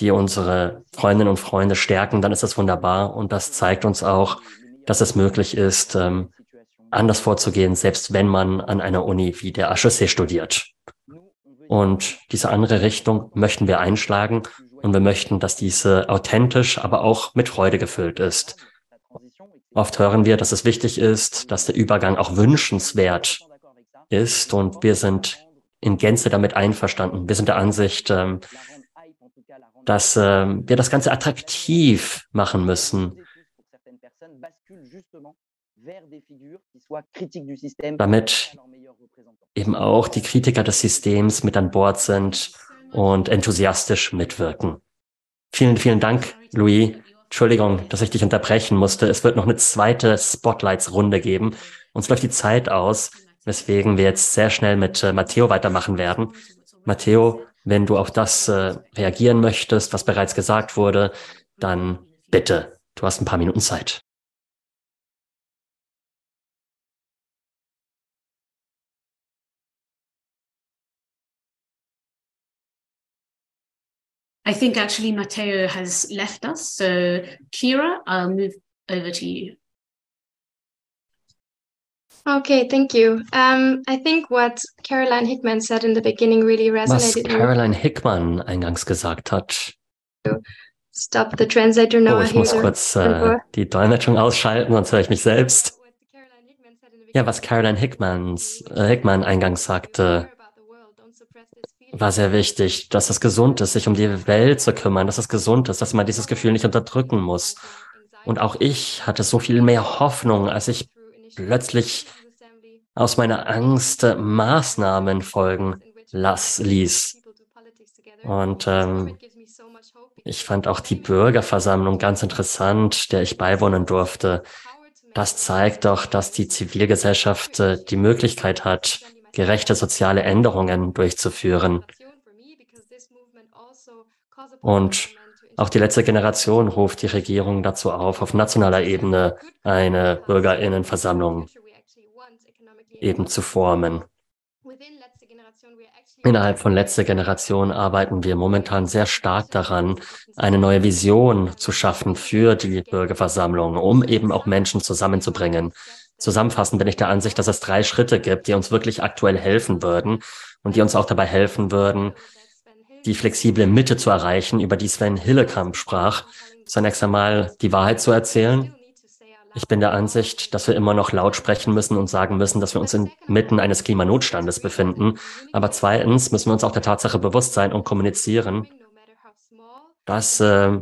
die unsere Freundinnen und Freunde stärken, dann ist das wunderbar. Und das zeigt uns auch, dass es möglich ist, ähm, anders vorzugehen, selbst wenn man an einer Uni wie der HEC studiert. Und diese andere Richtung möchten wir einschlagen und wir möchten, dass diese authentisch, aber auch mit Freude gefüllt ist. Oft hören wir, dass es wichtig ist, dass der Übergang auch wünschenswert ist und wir sind in Gänze damit einverstanden. Wir sind der Ansicht, ähm, dass ähm, wir das Ganze attraktiv machen müssen, damit eben auch die Kritiker des Systems mit an Bord sind und enthusiastisch mitwirken. Vielen, vielen Dank, Louis. Entschuldigung, dass ich dich unterbrechen musste. Es wird noch eine zweite Spotlights-Runde geben. Uns läuft die Zeit aus, weswegen wir jetzt sehr schnell mit äh, Matteo weitermachen werden. Matteo, wenn du auf das äh, reagieren möchtest, was bereits gesagt wurde, dann bitte, du hast ein paar Minuten Zeit. I think actually Matteo has left us. So, Kira, I'll move over to you. Okay, thank you. Um, I think what Caroline Hickman said in the beginning really resonated. Was Caroline Hickman eingangs gesagt hat. Stop the translator now. Oh, ich muss kurz äh, die Dolmetschung ausschalten, sonst höre ich mich selbst. Ja, was Caroline Hickmans, äh, Hickman eingangs sagte, war sehr wichtig, dass es gesund ist, sich um die Welt zu kümmern, dass es gesund ist, dass man dieses Gefühl nicht unterdrücken muss. Und auch ich hatte so viel mehr Hoffnung, als ich plötzlich aus meiner Angst Maßnahmen folgen las, ließ. Und ähm, ich fand auch die Bürgerversammlung ganz interessant, der ich beiwohnen durfte. Das zeigt doch, dass die Zivilgesellschaft äh, die Möglichkeit hat, gerechte soziale Änderungen durchzuführen. Und Auch die letzte Generation ruft die Regierung dazu auf, auf nationaler Ebene eine Bürgerinnenversammlung eben zu formen. Innerhalb von letzter Generation arbeiten wir momentan sehr stark daran, eine neue Vision zu schaffen für die Bürgerversammlung, um eben auch Menschen zusammenzubringen. Zusammenfassend bin ich der Ansicht, dass es drei Schritte gibt, die uns wirklich aktuell helfen würden und die uns auch dabei helfen würden, die flexible Mitte zu erreichen, über die Sven Hillekamp sprach. Zunächst einmal die Wahrheit zu erzählen, ich bin der Ansicht, dass wir immer noch laut sprechen müssen und sagen müssen, dass wir uns inmitten eines Klimanotstandes befinden. Aber zweitens müssen wir uns auch der Tatsache bewusst sein und kommunizieren, dass äh,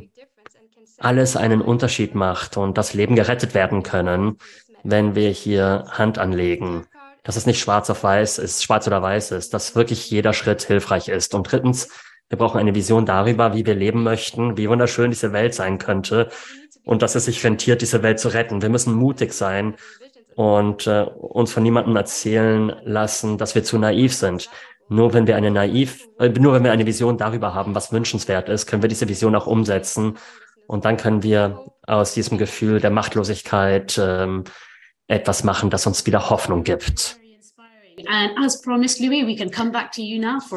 alles einen Unterschied macht und dass Leben gerettet werden können, wenn wir hier Hand anlegen. Dass es nicht schwarz auf weiß ist, schwarz oder weiß ist, dass wirklich jeder Schritt hilfreich ist. Und drittens, wir brauchen eine Vision darüber, wie wir leben möchten, wie wunderschön diese Welt sein könnte und dass es sich rentiert, diese Welt zu retten. Wir müssen mutig sein und äh, uns von niemandem erzählen lassen, dass wir zu naiv sind. Nur wenn wir eine naiv, äh, nur wenn wir eine Vision darüber haben, was wünschenswert ist, können wir diese Vision auch umsetzen. Und dann können wir aus diesem Gefühl der Machtlosigkeit ähm, etwas machen, das uns wieder Hoffnung gibt.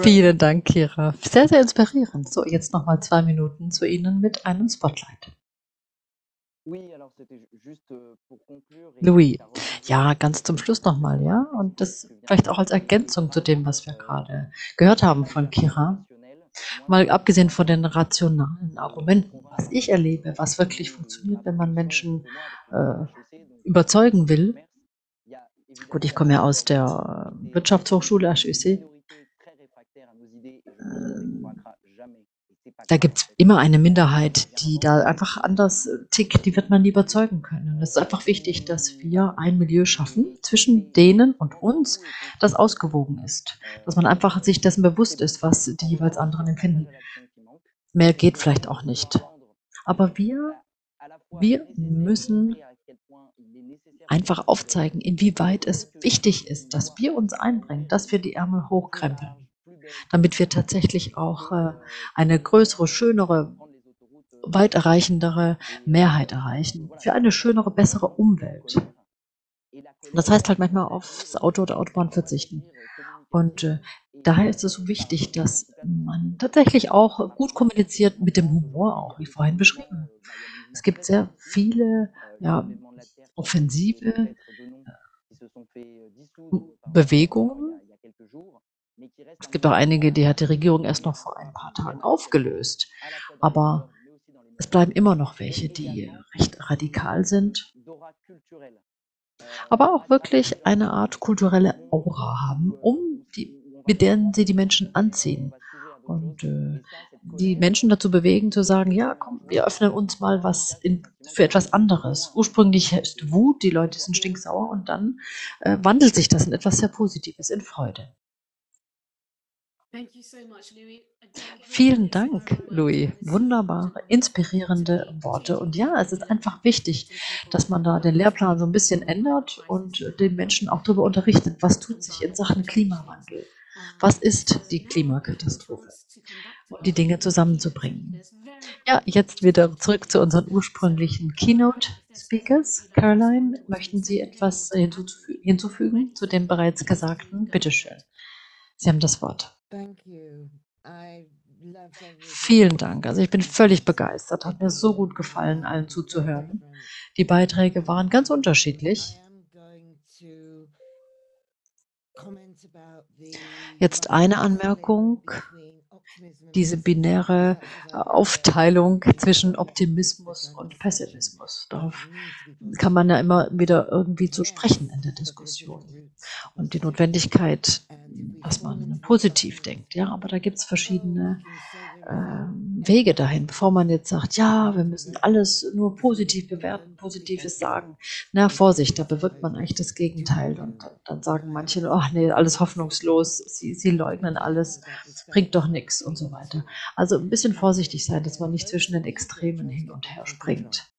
Vielen Dank, Kira. Sehr, sehr inspirierend. So, jetzt nochmal zwei Minuten zu Ihnen mit einem Spotlight. Louis, ja, ganz zum Schluss nochmal, ja, und das vielleicht auch als Ergänzung zu dem, was wir gerade gehört haben von Kira. Mal abgesehen von den rationalen Argumenten, was ich erlebe, was wirklich funktioniert, wenn man Menschen äh, überzeugen will. Gut, ich komme ja aus der Wirtschaftshochschule HEC. da gibt es immer eine Minderheit, die da einfach anders tickt, die wird man nie überzeugen können. Und es ist einfach wichtig, dass wir ein Milieu schaffen zwischen denen und uns, das ausgewogen ist. Dass man einfach sich dessen bewusst ist, was die jeweils anderen empfinden. Mehr geht vielleicht auch nicht. Aber wir, wir müssen einfach aufzeigen, inwieweit es wichtig ist, dass wir uns einbringen, dass wir die Ärmel hochkrempeln damit wir tatsächlich auch äh, eine größere, schönere, weit erreichendere Mehrheit erreichen, für eine schönere, bessere Umwelt. Das heißt halt manchmal aufs Auto oder Autobahn verzichten. Und äh, daher ist es so wichtig, dass man tatsächlich auch gut kommuniziert mit dem Humor auch, wie vorhin beschrieben. Es gibt sehr viele ja, offensive äh, Bewegungen, es gibt auch einige, die hat die Regierung erst noch vor ein paar Tagen aufgelöst. Aber es bleiben immer noch welche, die recht radikal sind, aber auch wirklich eine Art kulturelle Aura haben, um die, mit denen sie die Menschen anziehen. Und äh, die Menschen dazu bewegen, zu sagen, ja, komm, wir öffnen uns mal was in, für etwas anderes. Ursprünglich ist Wut, die Leute sind stinksauer und dann äh, wandelt sich das in etwas sehr Positives, in Freude. Vielen Dank, Louis. Wunderbare, inspirierende Worte. Und ja, es ist einfach wichtig, dass man da den Lehrplan so ein bisschen ändert und den Menschen auch darüber unterrichtet, was tut sich in Sachen Klimawandel. Was ist die Klimakatastrophe? Und die Dinge zusammenzubringen. Ja, jetzt wieder zurück zu unseren ursprünglichen Keynote-Speakers. Caroline, möchten Sie etwas hinzufügen zu dem bereits Gesagten? Bitte schön. Sie haben das Wort. Vielen Dank. Also ich bin völlig begeistert. Hat mir so gut gefallen, allen zuzuhören. Die Beiträge waren ganz unterschiedlich. Jetzt eine Anmerkung diese binäre äh, Aufteilung zwischen Optimismus und Pessimismus. Darauf kann man ja immer wieder irgendwie zu sprechen in der Diskussion. Und die Notwendigkeit, dass man positiv denkt. Ja, aber da gibt es verschiedene äh, Wege dahin, bevor man jetzt sagt, ja, wir müssen alles nur positiv bewerten, Positives sagen. Na, Vorsicht, da bewirkt man eigentlich das Gegenteil. Und dann, sagen manche, ach nee, alles hoffnungslos, sie, sie leugnen alles, bringt doch nichts und so weiter. Also ein bisschen vorsichtig sein, dass man nicht zwischen den Extremen hin und her springt.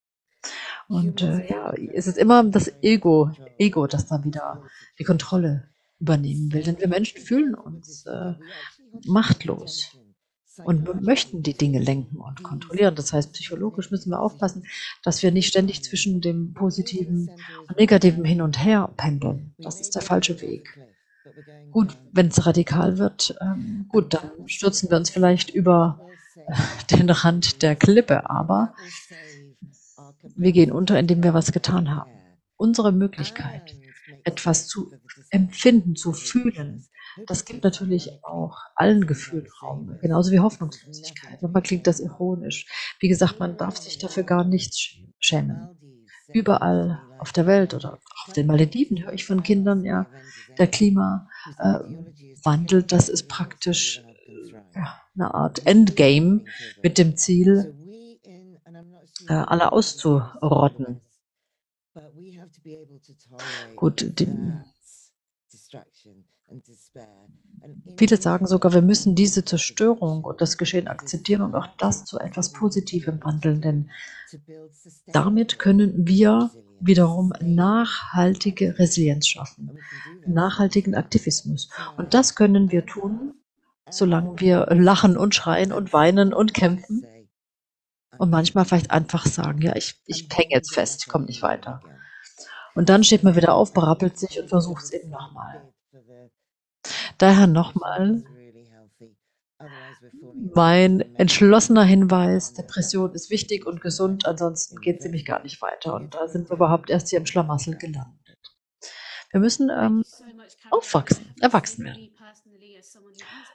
Und äh, ja, es ist immer das Ego, Ego, das dann wieder die Kontrolle übernehmen will. Denn wir Menschen fühlen uns äh, machtlos. und möchten die Dinge lenken und kontrollieren. Das heißt, psychologisch müssen wir aufpassen, dass wir nicht ständig zwischen dem Positiven und Negativen hin und her pendeln. Das ist der falsche Weg. Gut, wenn es radikal wird, ähm, gut, dann stürzen wir uns vielleicht über äh, <laughs> den Rand der Klippe, aber wir gehen unter, indem wir was getan haben. Unsere Möglichkeit, etwas zu empfinden, zu fühlen, das gibt natürlich auch allen Gefühlen Raum, genauso wie Hoffnungslosigkeit. Manchmal klingt das ironisch. Wie gesagt, man darf sich dafür gar nichts schämen. Überall auf der Welt oder auf den Malediven höre ich von Kindern, ja, der Klimawandel, äh, das ist praktisch ja, eine Art Endgame mit dem Ziel, äh, alle auszurotten. Gut, die, Viele sagen sogar, wir müssen diese Zerstörung und das Geschehen akzeptieren und auch das zu etwas Positivem wandeln, denn damit können wir wiederum nachhaltige Resilienz schaffen, nachhaltigen Aktivismus. Und das können wir tun, solange wir lachen und schreien und weinen und kämpfen und manchmal vielleicht einfach sagen, ja, ich, ich hänge jetzt fest, ich komme nicht weiter. Und dann steht man wieder auf, berappelt sich und versucht es eben nochmal. Daher nochmal mein entschlossener Hinweis, Depression ist wichtig und gesund, ansonsten geht es nämlich gar nicht weiter. Und da sind wir überhaupt erst hier im Schlamassel gelandet. Wir müssen ähm, aufwachsen, erwachsen werden.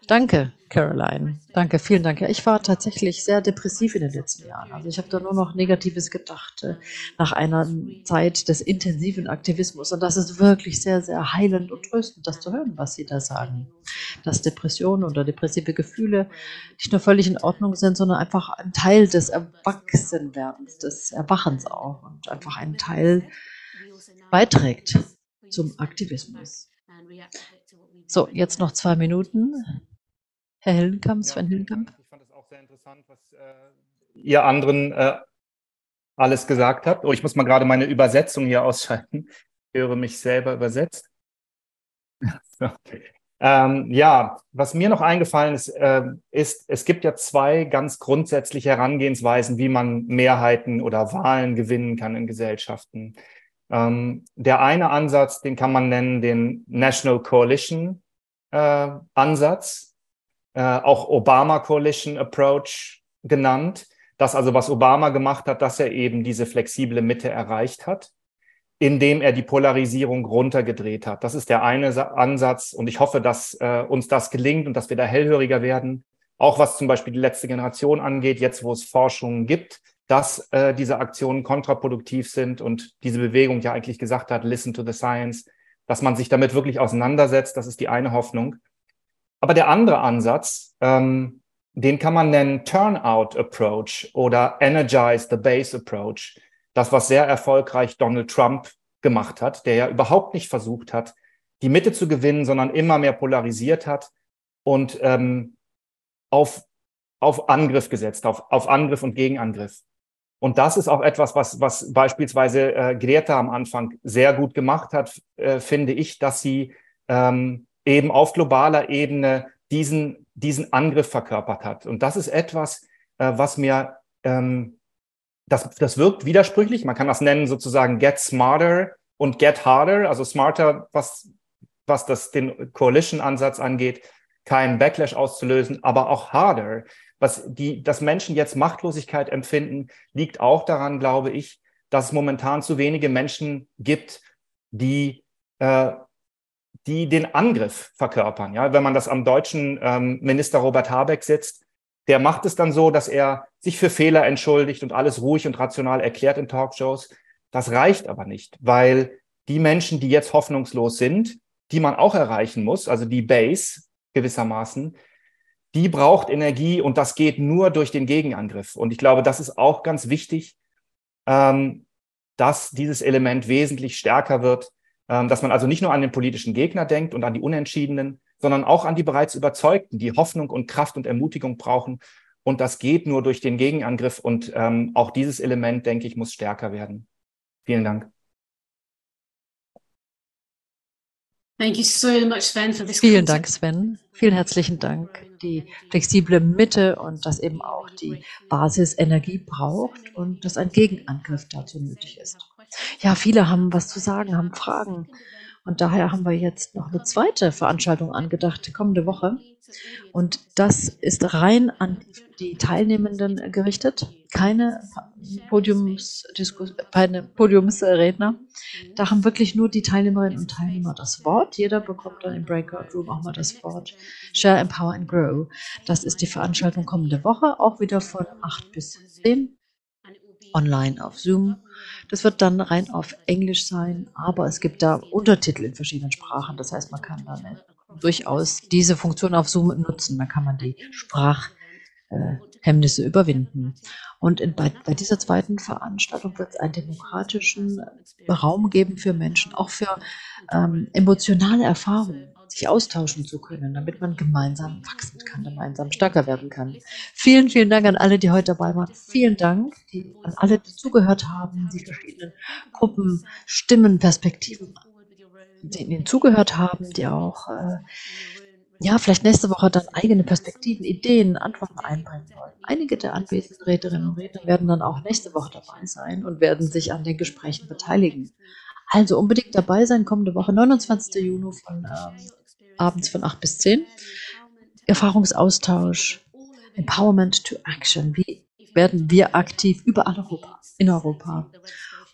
Danke, Caroline. Danke, vielen Dank. Ich war tatsächlich sehr depressiv in den letzten Jahren. Also ich habe da nur noch Negatives gedacht äh, nach einer Zeit des intensiven Aktivismus. Und das ist wirklich sehr, sehr heilend und tröstend, das zu hören, was Sie da sagen. Dass Depressionen oder depressive Gefühle nicht nur völlig in Ordnung sind, sondern einfach ein Teil des Erwachsenwerdens, des Erwachens auch und einfach ein Teil beiträgt zum Aktivismus. So, jetzt noch zwei Minuten. Herr Hillenkamp, Sven Hillenkamp. Ich fand es auch sehr interessant, was äh, ihr anderen äh, alles gesagt habt. Oh, ich muss mal gerade meine Übersetzung hier ausschalten. Ich höre mich selber übersetzt. <laughs> so. ähm, ja, was mir noch eingefallen ist, äh, ist, es gibt ja zwei ganz grundsätzliche Herangehensweisen, wie man Mehrheiten oder Wahlen gewinnen kann in Gesellschaften. Ähm, der eine Ansatz, den kann man nennen den National Coalition äh, Ansatz, äh, auch Obama Coalition Approach genannt. Das also, was Obama gemacht hat, dass er eben diese flexible Mitte erreicht hat, indem er die Polarisierung runtergedreht hat. Das ist der eine Ansatz und ich hoffe, dass äh, uns das gelingt und dass wir da hellhöriger werden. Auch was zum Beispiel die letzte Generation angeht, jetzt wo es Forschungen gibt, dass äh, diese Aktionen kontraproduktiv sind und diese Bewegung ja eigentlich gesagt hat, listen to the science, dass man sich damit wirklich auseinandersetzt, das ist die eine Hoffnung. Aber der andere Ansatz, ähm, den kann man nennen Turnout Approach oder Energize the Base Approach. Das, was sehr erfolgreich Donald Trump gemacht hat, der ja überhaupt nicht versucht hat, die Mitte zu gewinnen, sondern immer mehr polarisiert hat und ähm, auf, auf Angriff gesetzt, auf, auf Angriff und Gegenangriff. Und das ist auch etwas, was, was beispielsweise äh, Greta am Anfang sehr gut gemacht hat, äh, finde ich, dass sie ähm, eben auf globaler Ebene diesen, diesen Angriff verkörpert hat. Und das ist etwas, äh, was mir, ähm, das, das wirkt widersprüchlich. Man kann das nennen sozusagen get smarter und get harder, also smarter, was, was das, den Coalition-Ansatz angeht, keinen Backlash auszulösen, aber auch harder, was die, dass Menschen jetzt Machtlosigkeit empfinden, liegt auch daran, glaube ich, dass es momentan zu wenige Menschen gibt, die, äh, die den Angriff verkörpern. Ja, wenn man das am deutschen ähm, Minister Robert Habeck sitzt, der macht es dann so, dass er sich für Fehler entschuldigt und alles ruhig und rational erklärt in Talkshows. Das reicht aber nicht, weil die Menschen, die jetzt hoffnungslos sind, die man auch erreichen muss, also die Base gewissermaßen, die braucht Energie und das geht nur durch den Gegenangriff. Und ich glaube, das ist auch ganz wichtig, ähm, dass dieses Element wesentlich stärker wird, dass man also nicht nur an den politischen Gegner denkt und an die Unentschiedenen, sondern auch an die bereits Überzeugten, die Hoffnung und Kraft und Ermutigung brauchen. Und das geht nur durch den Gegenangriff. Und ähm, auch dieses Element, denke ich, muss stärker werden. Vielen Dank. Thank you so much, Sven, for this Vielen. Dank, Sven. Vielen herzlichen Dank. Die flexible Mitte und dass eben auch die Basis Energie braucht und dass ein Gegenangriff dazu nötig ist. Ja, viele haben was zu sagen, haben Fragen. Und daher haben wir jetzt noch eine zweite Veranstaltung angedacht, kommende Woche. Und das ist rein an die Teilnehmenden gerichtet. Keine Podiumsdiskus keine Podiumsredner. Da haben wirklich nur die Teilnehmerinnen und Teilnehmer das Wort. Jeder bekommt dann im Breakout Room auch mal das Wort. Share, Empower and Grow. Das ist die Veranstaltung kommende Woche, auch wieder von 8 bis 10 online auf Zoom. Das wird dann rein auf Englisch sein, aber es gibt da Untertitel in verschiedenen Sprachen. Das heißt, man kann dann äh, durchaus diese Funktion auf Zoom nutzen. Dann kann man die Sprachhemmnisse überwinden. Und in, bei, bei dieser zweiten Veranstaltung wird es einen demokratischen Raum geben für Menschen, auch für ähm, emotionale Erfahrungen, sich austauschen zu können, damit man gemeinsam wachsen kann, gemeinsam stärker werden kann. Vielen, vielen Dank an alle, die heute dabei waren. Vielen Dank die, an alle, die zugehört haben, die verschiedenen Gruppen, Stimmen, Perspektiven, die Ihnen zugehört haben, die auch äh, ja, vielleicht nächste Woche dann eigene Perspektiven, Ideen, Antworten einbringen wollen. Einige der anwesenden Rednerinnen und Redner werden dann auch nächste Woche dabei sein und werden sich an den Gesprächen beteiligen. Also unbedingt dabei sein, kommende Woche, 29. Juni von ähm, abends von 8 bis 10. Erfahrungsaustausch, Empowerment to Action. Wie werden wir aktiv überall Europa, in Europa?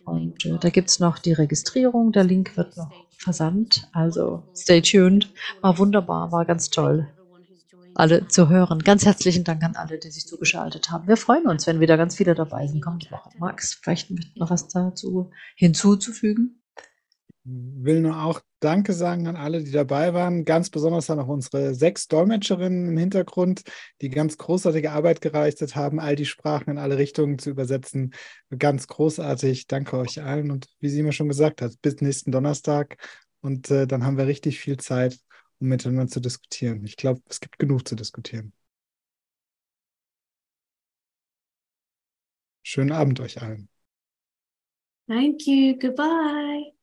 Und äh, da gibt's noch die Registrierung. Der Link wird noch versandt. Also stay tuned. War wunderbar, war ganz toll, alle zu hören. Ganz herzlichen Dank an alle, die sich zugeschaltet haben. Wir freuen uns, wenn wieder ganz viele dabei sind. Kommende Woche. Max, vielleicht noch was dazu hinzuzufügen? Will nur auch Danke sagen an alle, die dabei waren. Ganz besonders an auch unsere sechs Dolmetscherinnen im Hintergrund, die ganz großartige Arbeit geleistet haben, all die Sprachen in alle Richtungen zu übersetzen. Ganz großartig. Danke euch allen. Und wie sie immer schon gesagt hat, bis nächsten Donnerstag. Und äh, dann haben wir richtig viel Zeit, um miteinander zu diskutieren. Ich glaube, es gibt genug zu diskutieren. Schönen Abend euch allen. Thank you. Goodbye.